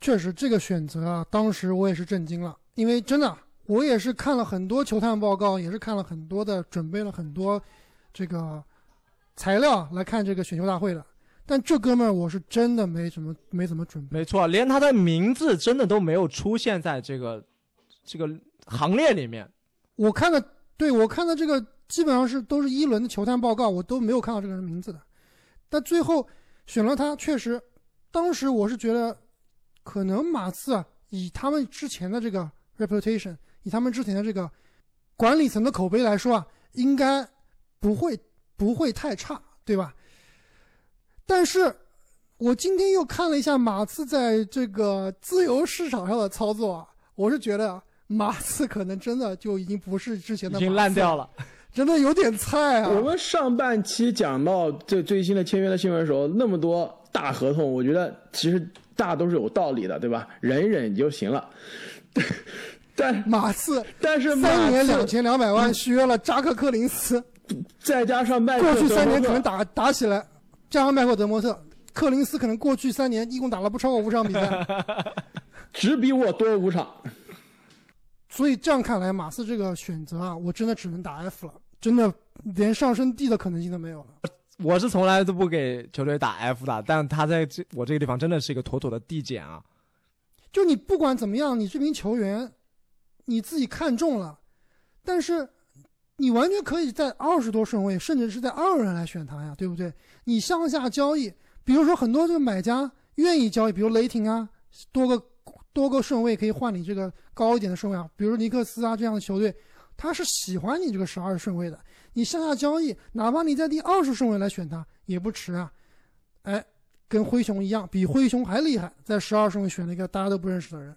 确实这个选择啊，当时我也是震惊了，因为真的我也是看了很多球探报告，也是看了很多的，准备了很多这个材料来看这个选秀大会的。但这哥们儿我是真的没怎么没怎么准备，没错，连他的名字真的都没有出现在这个这个行列里面。我看的对我看的这个基本上是都是一轮的球探报告，我都没有看到这个人名字的。但最后选了他，确实，当时我是觉得，可能马刺啊，以他们之前的这个 reputation，以他们之前的这个管理层的口碑来说啊，应该不会不会太差，对吧？但是我今天又看了一下马刺在这个自由市场上的操作啊，我是觉得马刺可能真的就已经不是之前的已经烂掉了，真的有点菜啊！我们上半期讲到这最新的签约的新闻的时候，那么多大合同，我觉得其实大都是有道理的，对吧？忍一忍就行了。<laughs> 但马刺但是马三年两刺千两百万续约了扎克·柯林斯，再加上麦克过去三年可能打打起来，加上麦克德莫特，克林斯可能过去三年一共打了不超过五场比赛，<laughs> 只比我多五场。所以这样看来，马刺这个选择啊，我真的只能打 F 了，真的连上升 D 的可能性都没有了。我是从来都不给球队打 F 的，但他在这我这个地方真的是一个妥妥的递减啊。就你不管怎么样，你这名球员你自己看中了，但是你完全可以在二十多顺位，甚至是在二轮来选他呀，对不对？你向下交易，比如说很多这个买家愿意交易，比如雷霆啊，多个多个顺位可以换你这个高一点的顺位啊，比如尼克斯啊这样的球队，他是喜欢你这个十二顺位的。你向下交易，哪怕你在第二十顺位来选他也不迟啊。哎，跟灰熊一样，比灰熊还厉害，在十二顺位选了一个大家都不认识的人，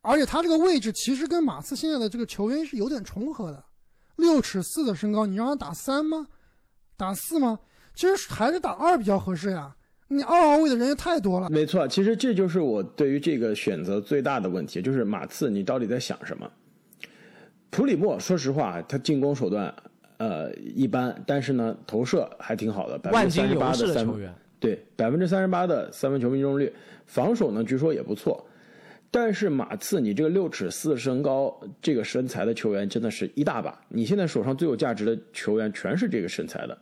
而且他这个位置其实跟马刺现在的这个球员是有点重合的，六尺四的身高，你让他打三吗？打四吗？其实还是打二比较合适呀。你二号位的人也太多了，没错，其实这就是我对于这个选择最大的问题，就是马刺你到底在想什么？普里莫，说实话，他进攻手段呃一般，但是呢投射还挺好的，百分万之三十八的三分球员，对，百分之三十八的三分球命中率，防守呢据说也不错。但是马刺，你这个六尺四身高、这个身材的球员真的是一大把。你现在手上最有价值的球员全是这个身材的，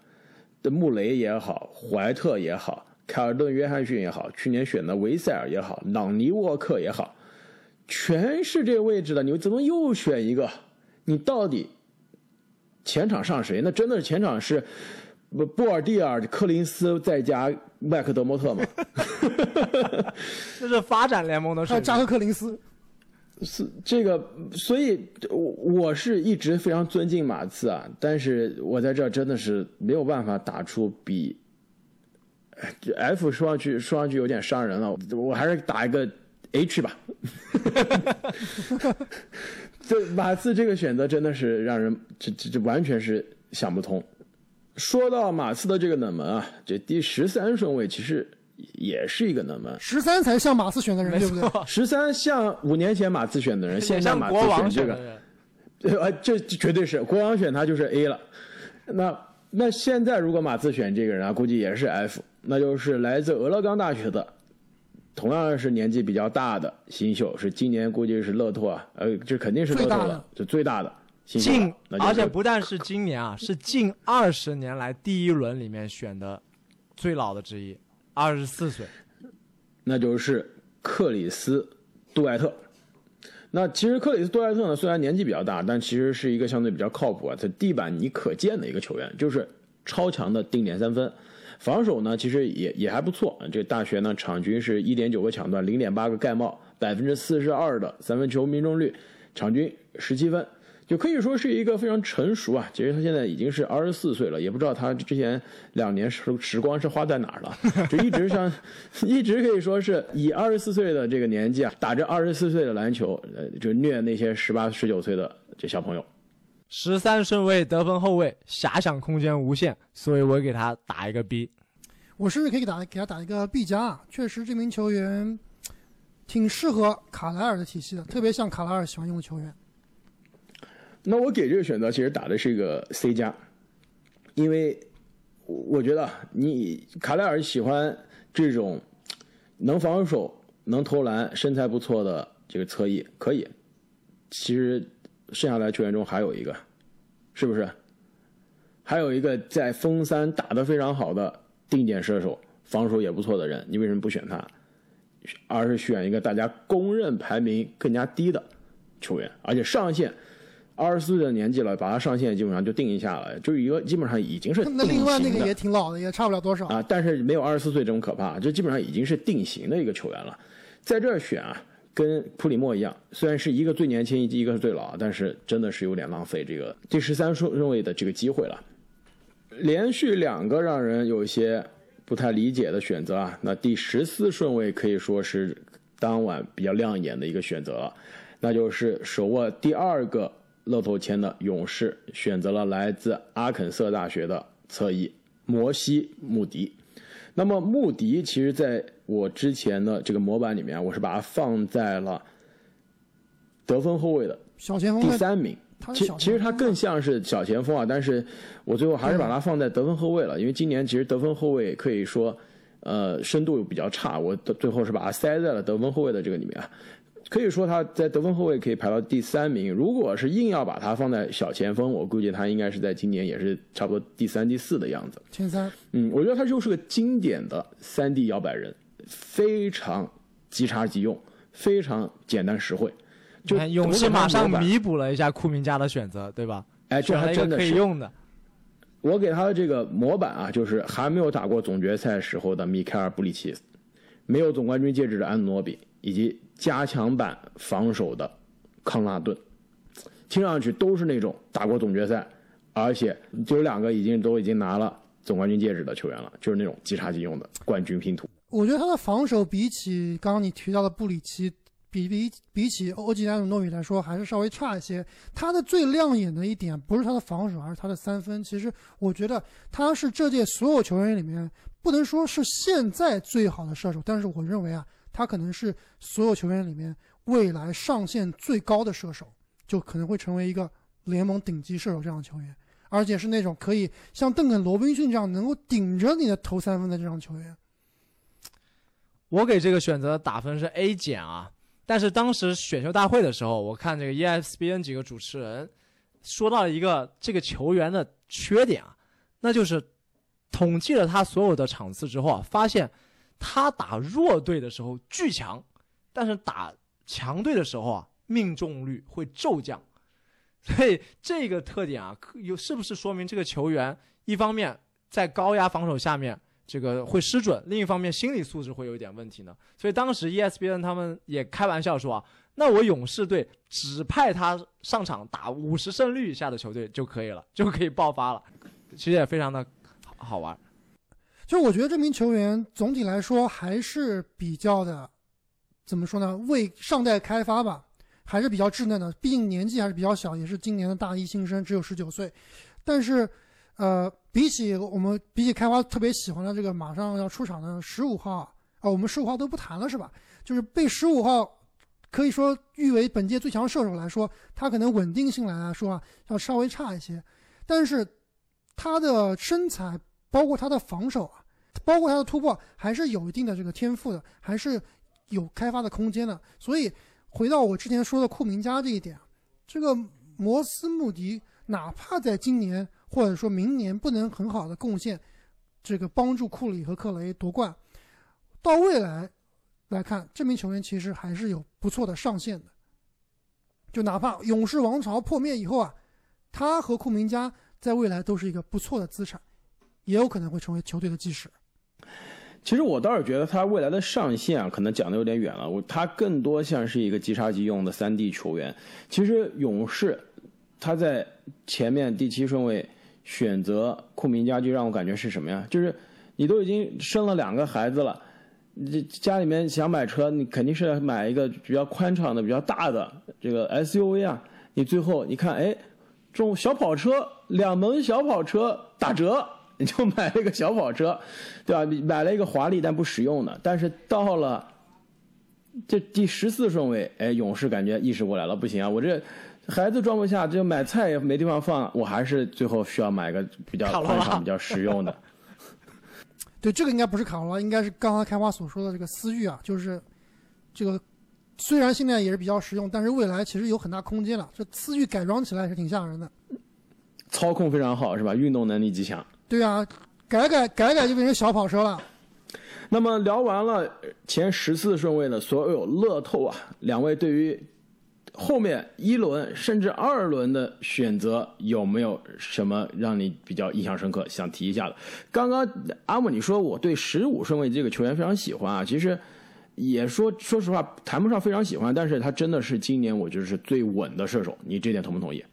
的穆雷也好，怀特也好，凯尔顿·约翰逊也好，去年选的维塞尔也好，朗尼·沃克也好，全是这个位置的，你怎么又选一个？你到底前场上谁？那真的是前场是布布尔蒂尔、柯林斯再加麦克德莫特吗？<laughs> 这是发展联盟的。还有扎克克林斯，是这个，所以我我是一直非常尊敬马刺啊，但是我在这真的是没有办法打出比 F 说上去说上去有点伤人了，我还是打一个 H 吧。<laughs> 这马刺这个选择真的是让人这这这完全是想不通。说到马刺的这个冷门啊，这第十三顺位其实也是一个冷门。十三才像马刺选的人，对不对？错，十三像五年前马刺选的人，现在马刺选这个啊，这这绝对是国王选他就是 A 了。那那现在如果马刺选这个人啊，估计也是 F，那就是来自俄勒冈大学的，同样是年纪比较大的新秀，是今年估计是乐透啊，呃，这肯定是乐透了最大的，就最大的新秀而且不但是今年啊，是近二十年来第一轮里面选的最老的之一，二十四岁。那就是克里斯杜艾特。那其实克里斯杜艾特呢，虽然年纪比较大，但其实是一个相对比较靠谱啊，在地板你可见的一个球员，就是超强的定点三分，防守呢其实也也还不错。这大学呢场均是一点九个抢断，零点八个盖帽，百分之四十二的三分球命中率，场均十七分。就可以说是一个非常成熟啊。其实他现在已经是二十四岁了，也不知道他之前两年时时光是花在哪儿了，就一直像，<laughs> 一直可以说是以二十四岁的这个年纪啊，打着二十四岁的篮球，呃，就虐那些十八、十九岁的这小朋友。十三顺位得分后卫，遐想空间无限，所以我给他打一个 B。我甚至可以给打给他打一个 B 加啊，确实这名球员挺适合卡莱尔的体系的，特别像卡莱尔喜欢用的球员。那我给这个选择其实打的是一个 C 加，因为我我觉得你卡莱尔喜欢这种能防守、能投篮、身材不错的这个侧翼，可以。其实剩下来球员中还有一个，是不是？还有一个在封三打得非常好的定点射手，防守也不错的人，你为什么不选他，而是选一个大家公认排名更加低的球员，而且上限？二十四岁的年纪了，把他上限基本上就定一下了，就是一个基本上已经是那另外那个也挺老的，也差不了多少。啊，但是没有二十四岁这么可怕，这基本上已经是定型的一个球员了。在这儿选啊，跟普里莫一样，虽然是一个最年轻，一个是最老，但是真的是有点浪费这个第十三顺位的这个机会了。连续两个让人有一些不太理解的选择啊，那第十四顺位可以说是当晚比较亮眼的一个选择了，那就是手握第二个乐透签的勇士选择了来自阿肯色大学的侧翼摩西穆迪。那么穆迪其实在我之前的这个模板里面，我是把它放在了得分后卫的小前锋第三名。他其其实他更像是小前锋啊，但是我最后还是把它放在得分后卫了，因为今年其实得分后卫可以说，呃，深度比较差，我的最后是把它塞在了得分后卫的这个里面啊。可以说他在得分后卫可以排到第三名，如果是硬要把它放在小前锋，我估计他应该是在今年也是差不多第三、第四的样子。前三，嗯，我觉得他就是个经典的三 D 摇摆人，非常即插即用，非常简单实惠。就勇士马上弥补了一下库明加的选择，对吧？哎，这还真的是。可以用的。我给他的这个模板啊，就是还没有打过总决赛时候的米凯尔·布里奇斯，没有总冠军戒指的安诺比，以及加强版防守的康纳顿，听上去都是那种打过总决赛，而且就有两个已经都已经拿了总冠军戒指的球员了，就是那种即插即用的冠军拼图。我觉得他的防守比起刚刚你提到的布里奇，比比比起欧吉安努诺米来说，还是稍微差一些。他的最亮眼的一点不是他的防守，而是他的三分。其实我觉得他是这届所有球员里面，不能说是现在最好的射手，但是我认为啊，他可能是所有球员里面未来上限最高的射手，就可能会成为一个联盟顶级射手这样的球员，而且是那种可以像邓肯·罗宾逊这样能够顶着你的投三分的这样球员。我给这个选择打分是 A 减啊，但是当时选秀大会的时候，我看这个 ESPN 几个主持人说到了一个这个球员的缺点啊，那就是统计了他所有的场次之后啊，发现他打弱队的时候巨强，但是打强队的时候啊，命中率会骤降。所以这个特点啊，有是不是说明这个球员一方面在高压防守下面这个会失准，另一方面心理素质会有一点问题呢？所以当时 ESPN 他们也开玩笑说啊，那我勇士队只派他上场打五十胜率以下的球队就可以了，就可以爆发了。其实也非常的好玩。就我觉得这名球员总体来说还是比较的，怎么说呢？为尚待开发吧，还是比较稚嫩的。毕竟年纪还是比较小，也是今年的大一新生，只有十九岁。但是，呃，比起我们比起开发特别喜欢的这个马上要出场的十五号啊，我们十五号都不谈了是吧？就是被十五号可以说誉为本届最强射手来说，他可能稳定性来说啊要稍微差一些，但是他的身材。包括他的防守啊，包括他的突破，还是有一定的这个天赋的，还是有开发的空间的。所以回到我之前说的库明加这一点，这个摩斯穆迪哪怕在今年或者说明年不能很好的贡献，这个帮助库里和克雷夺冠，到未来来看，这名球员其实还是有不错的上限的。就哪怕勇士王朝破灭以后啊，他和库明加在未来都是一个不错的资产。也有可能会成为球队的基石。其实我倒是觉得他未来的上限啊，可能讲的有点远了。我他更多像是一个急杀急用的三 D 球员。其实勇士他在前面第七顺位选择酷明加，就让我感觉是什么呀？就是你都已经生了两个孩子了，你家里面想买车，你肯定是买一个比较宽敞的、比较大的这个 SUV 啊。你最后你看，哎，这种小跑车，两门小跑车打折。你就买了一个小跑车，对吧？买了一个华丽但不实用的。但是到了这第十四顺位，哎，勇士感觉意识过来了，不行啊！我这孩子装不下，就买菜也没地方放，我还是最后需要买个比较宽敞、比较实用的。<laughs> 对，这个应该不是卡罗拉，应该是刚刚开花所说的这个思域啊，就是这个虽然现在也是比较实用，但是未来其实有很大空间了。这思域改装起来是挺吓人的，操控非常好，是吧？运动能力极强。对啊，改改改改就变成小跑车了。那么聊完了前十四顺位的所有乐透啊，两位对于后面一轮甚至二轮的选择有没有什么让你比较印象深刻？想提一下的？刚刚阿莫你说我对十五顺位这个球员非常喜欢啊，其实也说说实话谈不上非常喜欢，但是他真的是今年我觉得是最稳的射手，你这点同不同意？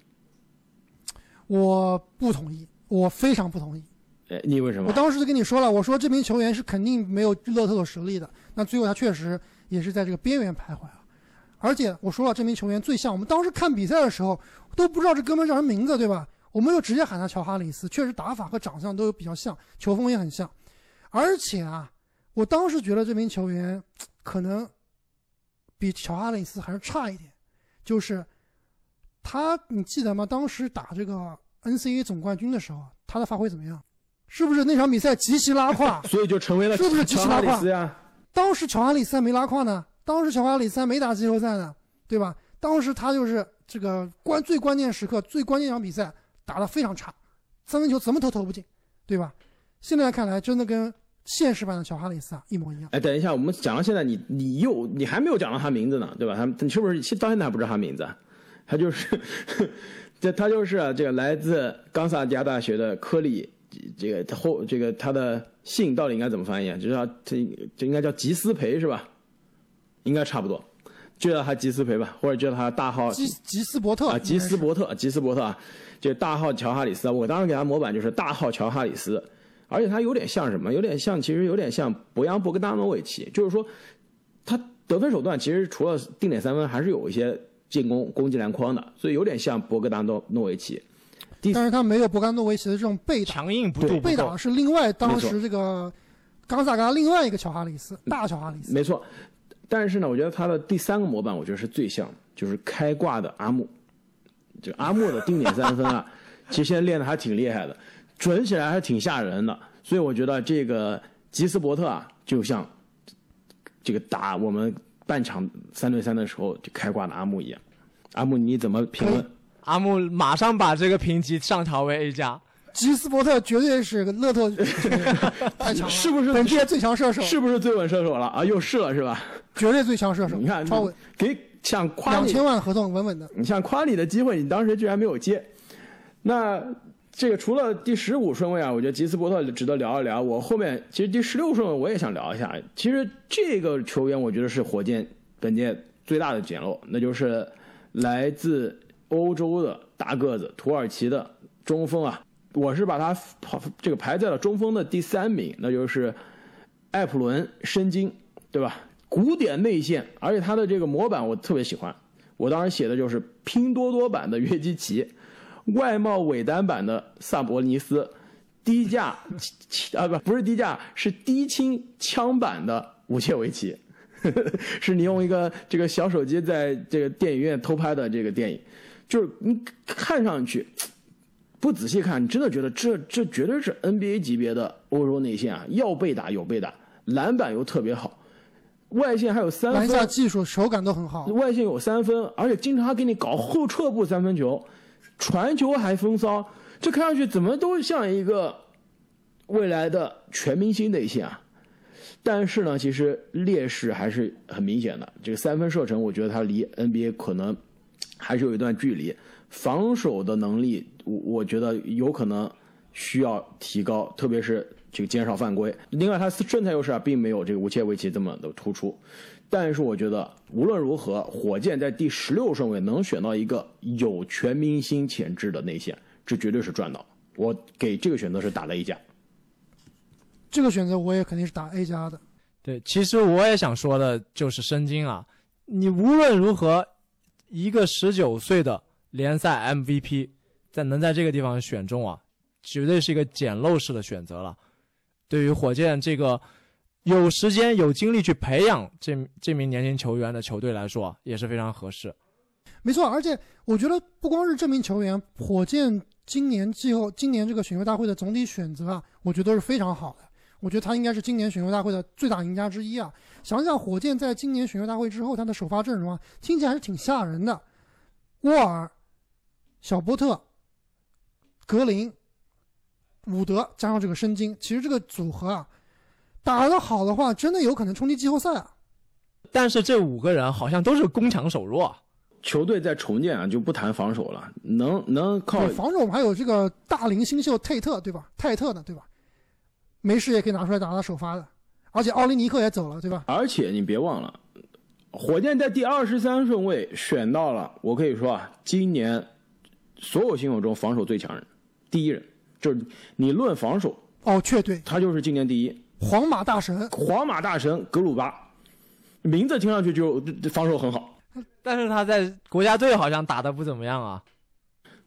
我不同意。我非常不同意，哎，你为什么？我当时就跟你说了，我说这名球员是肯定没有乐透的实力的。那最后他确实也是在这个边缘徘徊了，而且我说了，这名球员最像我们当时看比赛的时候都不知道这哥们叫什么名字，对吧？我们就直接喊他乔哈里斯，确实打法和长相都有比较像，球风也很像。而且啊，我当时觉得这名球员可能比乔哈里斯还是差一点，就是他，你记得吗？当时打这个。NCAA 总冠军的时候，他的发挥怎么样？是不是那场比赛极其拉胯？<laughs> 所以就成为了是不是极其拉胯呀？当时乔哈里斯还没拉胯呢，当时乔哈里斯还没打季后赛呢，对吧？当时他就是这个关最关键时刻、最关键场比赛打得非常差，三分球怎么投投不进，对吧？现在看来，真的跟现实版的乔哈里斯啊一模一样。哎，等一下，我们讲到现在，你你又你还没有讲到他名字呢，对吧？他你是不是现到现在还不知道他名字？他就是。这他就是这个来自冈萨加大学的科里，这个后这个他的姓到底应该怎么翻译啊？就叫这这应该叫吉斯培是吧？应该差不多，就叫他吉斯培吧，或者叫他大号。吉吉斯伯特。啊，吉斯伯特，吉斯伯特啊，就大号乔哈里斯。我当时给他模板就是大号乔哈里斯，而且他有点像什么？有点像，其实有点像博扬博格达诺维奇，就是说他得分手段其实除了定点三分，还是有一些。进攻攻击篮筐的，所以有点像博格达诺诺维奇，但是他没有博格达诺维奇的这种背强硬不度，背挡是另外当时这个冈萨嘎另外一个乔哈里斯，大乔哈里斯。没错，但是呢，我觉得他的第三个模板，我觉得是最像，就是开挂的阿木，就阿木的定点三分啊，<laughs> 其实现在练的还挺厉害的，准起来还挺吓人的，所以我觉得这个吉斯伯特啊，就像这个打我们。半场三对三的时候就开挂的阿木一样，阿木你怎么评论？阿木马上把这个评级上调为 A 加。吉斯伯特绝对是个乐透这个太强了，<laughs> 是不是本届最强射手？是不是最稳射手了啊？又是了是吧？绝对最强射手，你看超稳，给想夸你两千万合同稳稳的。你想夸你的机会，你当时居然没有接。那这个除了第十五顺位啊，我觉得吉斯伯特值得聊一聊。我后面其实第十六顺位我也想聊一下。其实这个球员我觉得是火箭本届最大的捡漏，那就是来自欧洲的大个子土耳其的中锋啊。我是把他排这个排在了中锋的第三名，那就是艾普伦申京，对吧？古典内线，而且他的这个模板我特别喜欢。我当时写的就是拼多多版的约基奇，外贸尾单版的萨博尼斯，低价啊不不是低价，是低清枪版的武切维奇，<laughs> 是你用一个这个小手机在这个电影院偷拍的这个电影，就是你看上去不仔细看，你真的觉得这这绝对是 NBA 级别的欧洲内线啊，要被打有被打，篮板又特别好，外线还有三分，篮下技术手感都很好，外线有三分，而且经常还给你搞后撤步三分球，传球还风骚，这看上去怎么都像一个未来的全明星内线啊！但是呢，其实劣势还是很明显的。这个三分射程，我觉得他离 NBA 可能还是有一段距离。防守的能力，我我觉得有可能需要提高，特别是这个减少犯规。另外，他身材优势啊，并没有这个乌切维奇这么的突出。但是，我觉得无论如何，火箭在第十六顺位能选到一个有全明星潜质的内线，这绝对是赚到。我给这个选择是打了一加。这个选择我也肯定是打 A 加的。对，其实我也想说的就是申京啊，你无论如何，一个十九岁的联赛 MVP，在能在这个地方选中啊，绝对是一个捡漏式的选择了。对于火箭这个有时间有精力去培养这这名年轻球员的球队来说，也是非常合适。没错，而且我觉得不光是这名球员，火箭今年季后今年这个选秀大会的总体选择啊，我觉得都是非常好的。我觉得他应该是今年选秀大会的最大赢家之一啊！想想火箭在今年选秀大会之后，他的首发阵容啊，听起来还是挺吓人的。沃尔、小波特、格林、伍德加上这个申京，其实这个组合啊，打得好的话，真的有可能冲击季后赛啊！但是这五个人好像都是攻强守弱。球队在重建啊，就不谈防守了，能能靠对防守，我们还有这个大龄新秀泰特，对吧？泰特呢，对吧？没事也可以拿出来打打首发的，而且奥林尼克也走了，对吧？而且你别忘了，火箭在第二十三顺位选到了，我可以说啊，今年所有新秀中防守最强人，第一人，就是你论防守，哦，确对，他就是今年第一。皇马大神，皇马大神格鲁巴，名字听上去就防守很好，但是他在国家队好像打的不怎么样啊。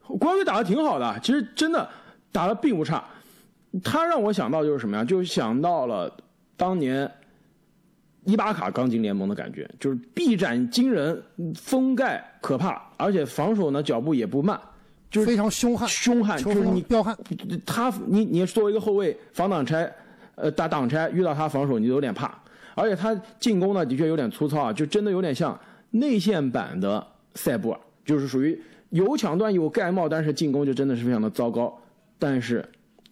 国家队打的挺好的，其实真的打的并不差。他让我想到就是什么呀？就想到了当年伊巴卡刚进联盟的感觉，就是臂展惊人，封盖可怕，而且防守呢脚步也不慢，就是非常凶悍，凶悍，就是你风彪悍。他你你作为一个后卫防挡拆，呃打挡拆遇到他防守你就有点怕，而且他进攻呢的确有点粗糙啊，就真的有点像内线版的塞布尔，就是属于有抢断有盖帽，但是进攻就真的是非常的糟糕。但是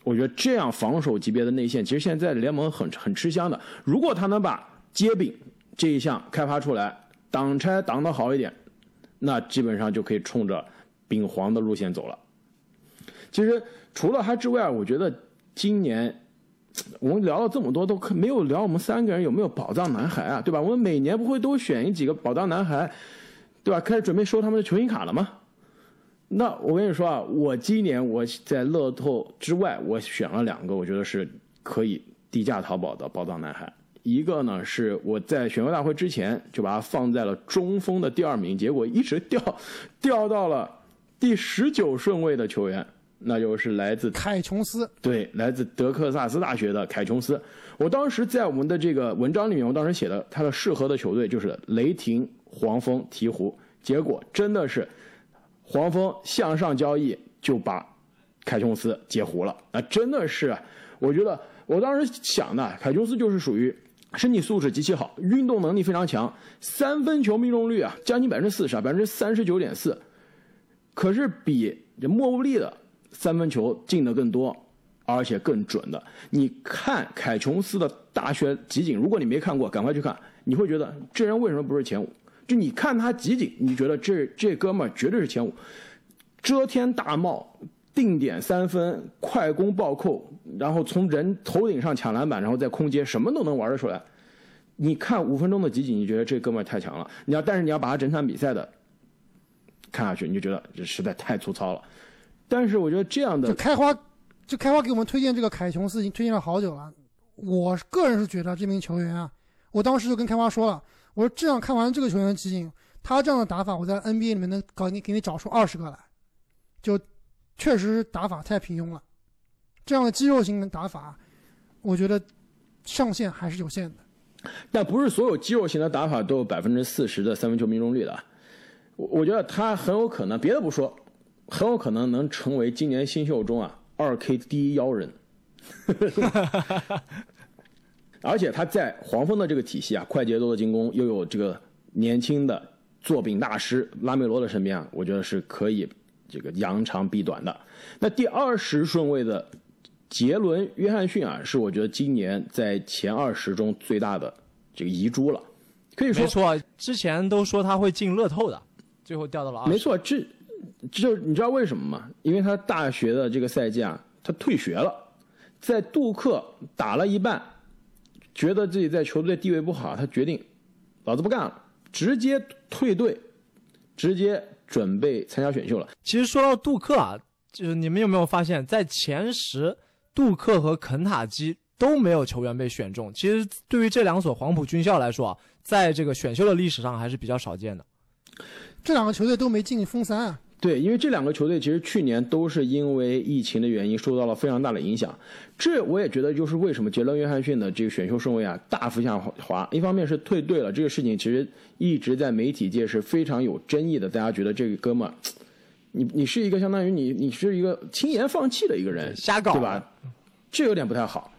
我觉得这样防守级别的内线，其实现在联盟很很吃香的。如果他能把接柄这一项开发出来，挡拆挡得好一点，那基本上就可以冲着丙皇的路线走了。其实除了他之外，我觉得今年我们聊了这么多，都可没有聊我们三个人有没有宝藏男孩啊，对吧？我们每年不会都选一几个宝藏男孩，对吧？开始准备收他们的球星卡了吗？那我跟你说啊，我今年我在乐透之外，我选了两个，我觉得是可以低价淘宝的宝藏男孩。一个呢是我在选秀大会之前就把它放在了中锋的第二名，结果一直掉掉到了第十九顺位的球员，那就是来自凯琼斯，对，来自德克萨斯大学的凯琼斯。我当时在我们的这个文章里面，我当时写的他的适合的球队就是雷霆、黄蜂、鹈鹕。结果真的是黄蜂向上交易就把凯琼斯截胡了，啊，真的是，我觉得我当时想的，凯琼斯就是属于身体素质极其好，运动能力非常强，三分球命中率啊将近百分之四十啊，百分之三十九点四，可是比这莫布利的三分球进的更多，而且更准的。你看凯琼斯的大学集锦，如果你没看过，赶快去看，你会觉得这人为什么不是前五？就你看他集锦，你觉得这这哥们绝对是前五，遮天大帽。定点三分，快攻暴扣，然后从人头顶上抢篮板，然后再空接，什么都能玩得出来。你看五分钟的集锦，你觉得这哥们太强了。你要，但是你要把他整场比赛的看下去，你就觉得这实在太粗糙了。但是我觉得这样的就开花，就开花给我们推荐这个凯琼斯已经推荐了好久了。我个人是觉得这名球员啊，我当时就跟开花说了，我说这样看完这个球员的集锦，他这样的打法，我在 NBA 里面能搞你给你找出二十个来，就。确实打法太平庸了，这样的肌肉型的打法，我觉得上限还是有限的。但不是所有肌肉型的打法都有百分之四十的三分球命中率的。我我觉得他很有可能，别的不说，很有可能能成为今年新秀中啊二 K 第一妖人。<laughs> 而且他在黄蜂的这个体系啊，快节奏的进攻，又有这个年轻的作品大师拉梅罗的身边啊，我觉得是可以。这个扬长避短的，那第二十顺位的杰伦·约翰逊啊，是我觉得今年在前二十中最大的这个遗珠了。可以说，没错，之前都说他会进乐透的，最后掉到了二。没错，这这你知道为什么吗？因为他大学的这个赛季啊，他退学了，在杜克打了一半，觉得自己在球队地位不好，他决定老子不干了，直接退队，直接。准备参加选秀了。其实说到杜克啊，就是你们有没有发现，在前十，杜克和肯塔基都没有球员被选中。其实对于这两所黄埔军校来说啊，在这个选秀的历史上还是比较少见的。这两个球队都没进封三啊。对，因为这两个球队其实去年都是因为疫情的原因受到了非常大的影响。这我也觉得就是为什么杰伦·约翰逊的这个选秀顺位啊大幅下滑。一方面是退队了，这个事情其实一直在媒体界是非常有争议的。大家觉得这个哥们儿，你你是一个相当于你你是一个轻言放弃的一个人，瞎搞对吧？这有点不太好。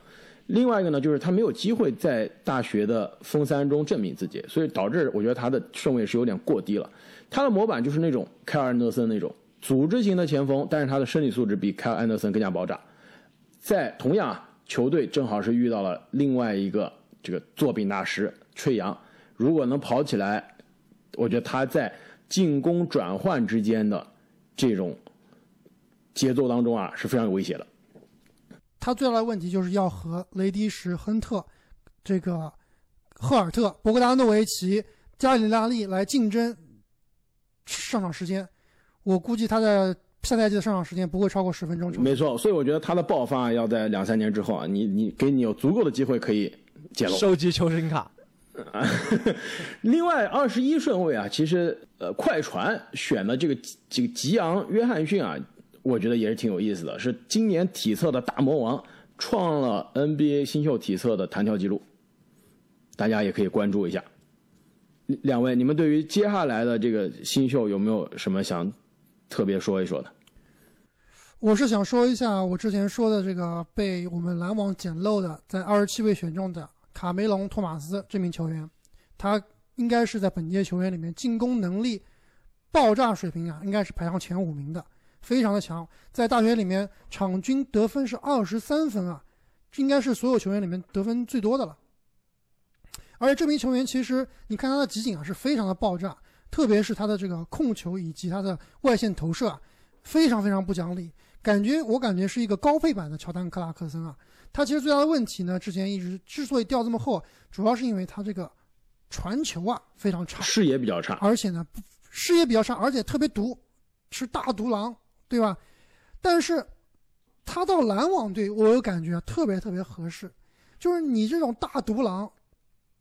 另外一个呢，就是他没有机会在大学的封三中证明自己，所以导致我觉得他的顺位是有点过低了。他的模板就是那种凯尔安德森那种组织型的前锋，但是他的身体素质比凯尔安德森更加爆炸。在同样啊，球队正好是遇到了另外一个这个作品大师吹杨，如果能跑起来，我觉得他在进攻转换之间的这种节奏当中啊是非常有威胁的。他最大的问题就是要和雷迪什、亨特、这个赫尔特、博格达诺维奇、加里拉利来竞争。上场时间，我估计他在下赛季的上场时间不会超过十分钟。没错，所以我觉得他的爆发要在两三年之后啊，你你给你有足够的机会可以捡漏收集球星卡。<laughs> 另外二十一顺位啊，其实呃快船选的这个这个吉昂约翰逊啊，我觉得也是挺有意思的，是今年体测的大魔王，创了 NBA 新秀体测的弹跳记录，大家也可以关注一下。两位，你们对于接下来的这个新秀有没有什么想特别说一说的？我是想说一下我之前说的这个被我们篮网捡漏的，在二十七位选中的卡梅隆·托马斯这名球员，他应该是在本届球员里面进攻能力爆炸水平啊，应该是排上前五名的，非常的强。在大学里面场均得分是二十三分啊，这应该是所有球员里面得分最多的了。而且这名球员其实，你看他的集锦啊，是非常的爆炸，特别是他的这个控球以及他的外线投射啊，非常非常不讲理，感觉我感觉是一个高配版的乔丹·克拉克森啊。他其实最大的问题呢，之前一直之所以掉这么厚，主要是因为他这个传球啊非常差，视野比较差，而且呢视野比较差，而且特别毒，是大毒狼，对吧？但是他到篮网队，我有感觉特别特别合适，就是你这种大独狼。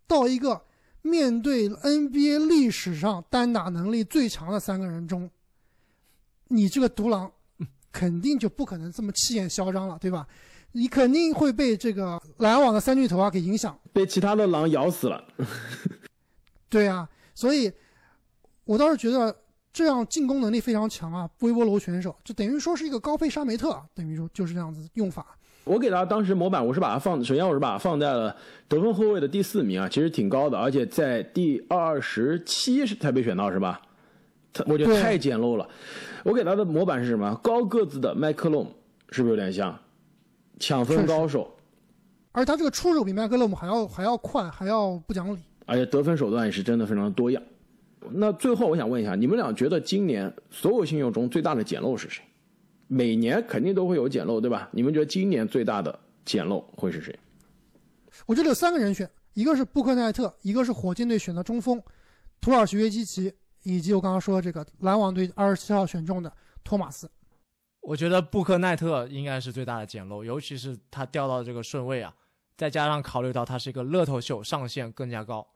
到一个面对 NBA 历史上单打能力最强的三个人中，你这个独狼 <laughs> 肯定就不可能这么气焰嚣张了，对吧？你肯定会被这个篮网的三巨头啊给影响，被其他的狼咬死了。<laughs> 对啊，所以我倒是觉得这样进攻能力非常强啊，微波炉选手就等于说是一个高配沙梅特，等于说就是这样子用法。我给他当时模板，我是把它放，首先我是把它放在了得分后卫的第四名啊，其实挺高的，而且在第二十七才被选到是吧？他我觉得太简陋了。我给他的模板是什么？高个子的麦克隆，是不是有点像？抢分高手，而他这个出手比麦克勒姆还要还要快，还要不讲理。而且得分手段也是真的非常多样。那最后我想问一下，你们俩觉得今年所有新秀中最大的捡漏是谁？每年肯定都会有捡漏，对吧？你们觉得今年最大的捡漏会是谁？我这里有三个人选，一个是布克奈特，一个是火箭队选的中锋土耳其约基奇，以及我刚刚说的这个篮网队二十七号选中的托马斯。我觉得布克奈特应该是最大的捡漏，尤其是他掉到这个顺位啊，再加上考虑到他是一个乐透秀，上限更加高。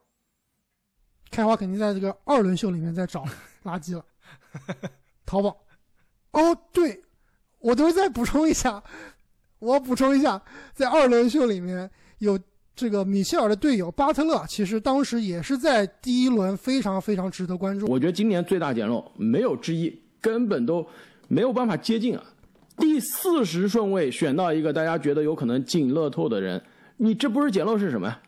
开花肯定在这个二轮秀里面在找垃圾了，淘宝。哦，对，我都再补充一下，我补充一下，在二轮秀里面有这个米切尔的队友巴特勒，其实当时也是在第一轮非常非常值得关注。我觉得今年最大捡漏没有之一，根本都没有办法接近啊！第四十顺位选到一个大家觉得有可能进乐透的人，你这不是捡漏是什么呀？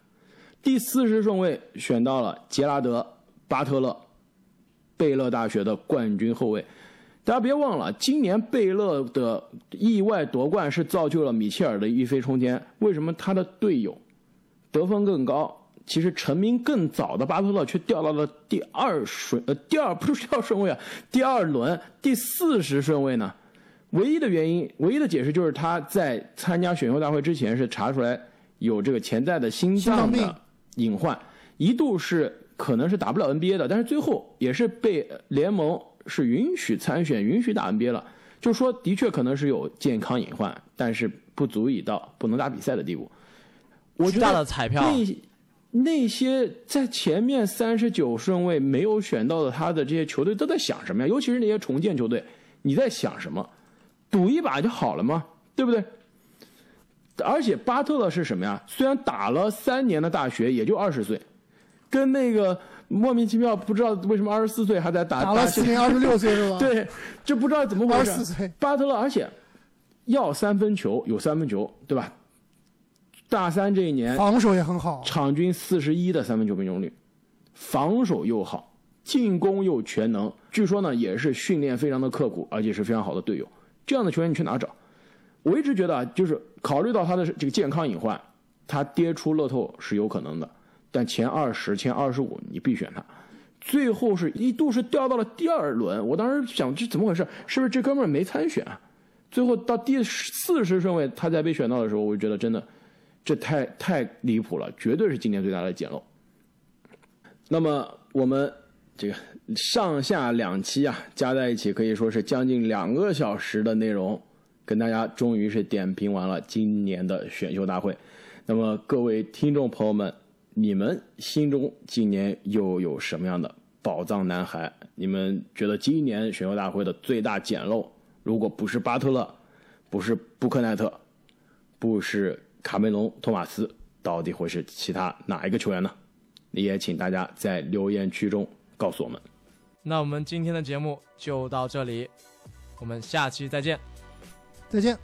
第四十顺位选到了杰拉德·巴特勒，贝勒大学的冠军后卫。大家别忘了，今年贝勒的意外夺冠是造就了米切尔的一飞冲天。为什么他的队友得分更高？其实成名更早的巴特勒却掉到了第二顺，呃，第二 <laughs> 不是第二顺位啊，第二轮第四十顺位呢？唯一的原因，唯一的解释就是他在参加选秀大会之前是查出来有这个潜在的心脏病的隐患，一度是可能是打不了 NBA 的，但是最后也是被联盟是允许参选、允许打 NBA 了。就说的确可能是有健康隐患，但是不足以到不能打比赛的地步。我觉得的彩票，那那些在前面三十九顺位没有选到的他的这些球队都在想什么呀？尤其是那些重建球队，你在想什么？赌一把就好了嘛，对不对？而且巴特勒是什么呀？虽然打了三年的大学，也就二十岁，跟那个莫名其妙不知道为什么二十四岁还在打打了年，二十六岁是吧？，<laughs> 对，就不知道怎么回二。十四岁。巴特勒，而且要三分球有三分球，对吧？大三这一年防守也很好，场均四十一的三分球命中率，防守又好，进攻又全能。据说呢，也是训练非常的刻苦，而且是非常好的队友。这样的球员你去哪找？我一直觉得啊，就是考虑到他的这个健康隐患，他跌出乐透是有可能的，但前二十、前二十五你必选他。最后是一度是掉到了第二轮，我当时想这怎么回事？是不是这哥们没参选啊？最后到第四十顺位他才被选到的时候，我就觉得真的这太太离谱了，绝对是今年最大的捡漏。那么我们这个上下两期啊，加在一起可以说是将近两个小时的内容，跟大家终于是点评完了今年的选秀大会。那么各位听众朋友们，你们心中今年又有什么样的宝藏男孩？你们觉得今年选秀大会的最大捡漏，如果不是巴特勒，不是布克奈特，不是卡梅隆·托马斯，到底会是其他哪一个球员呢？也请大家在留言区中告诉我们。那我们今天的节目就到这里，我们下期再见。再见。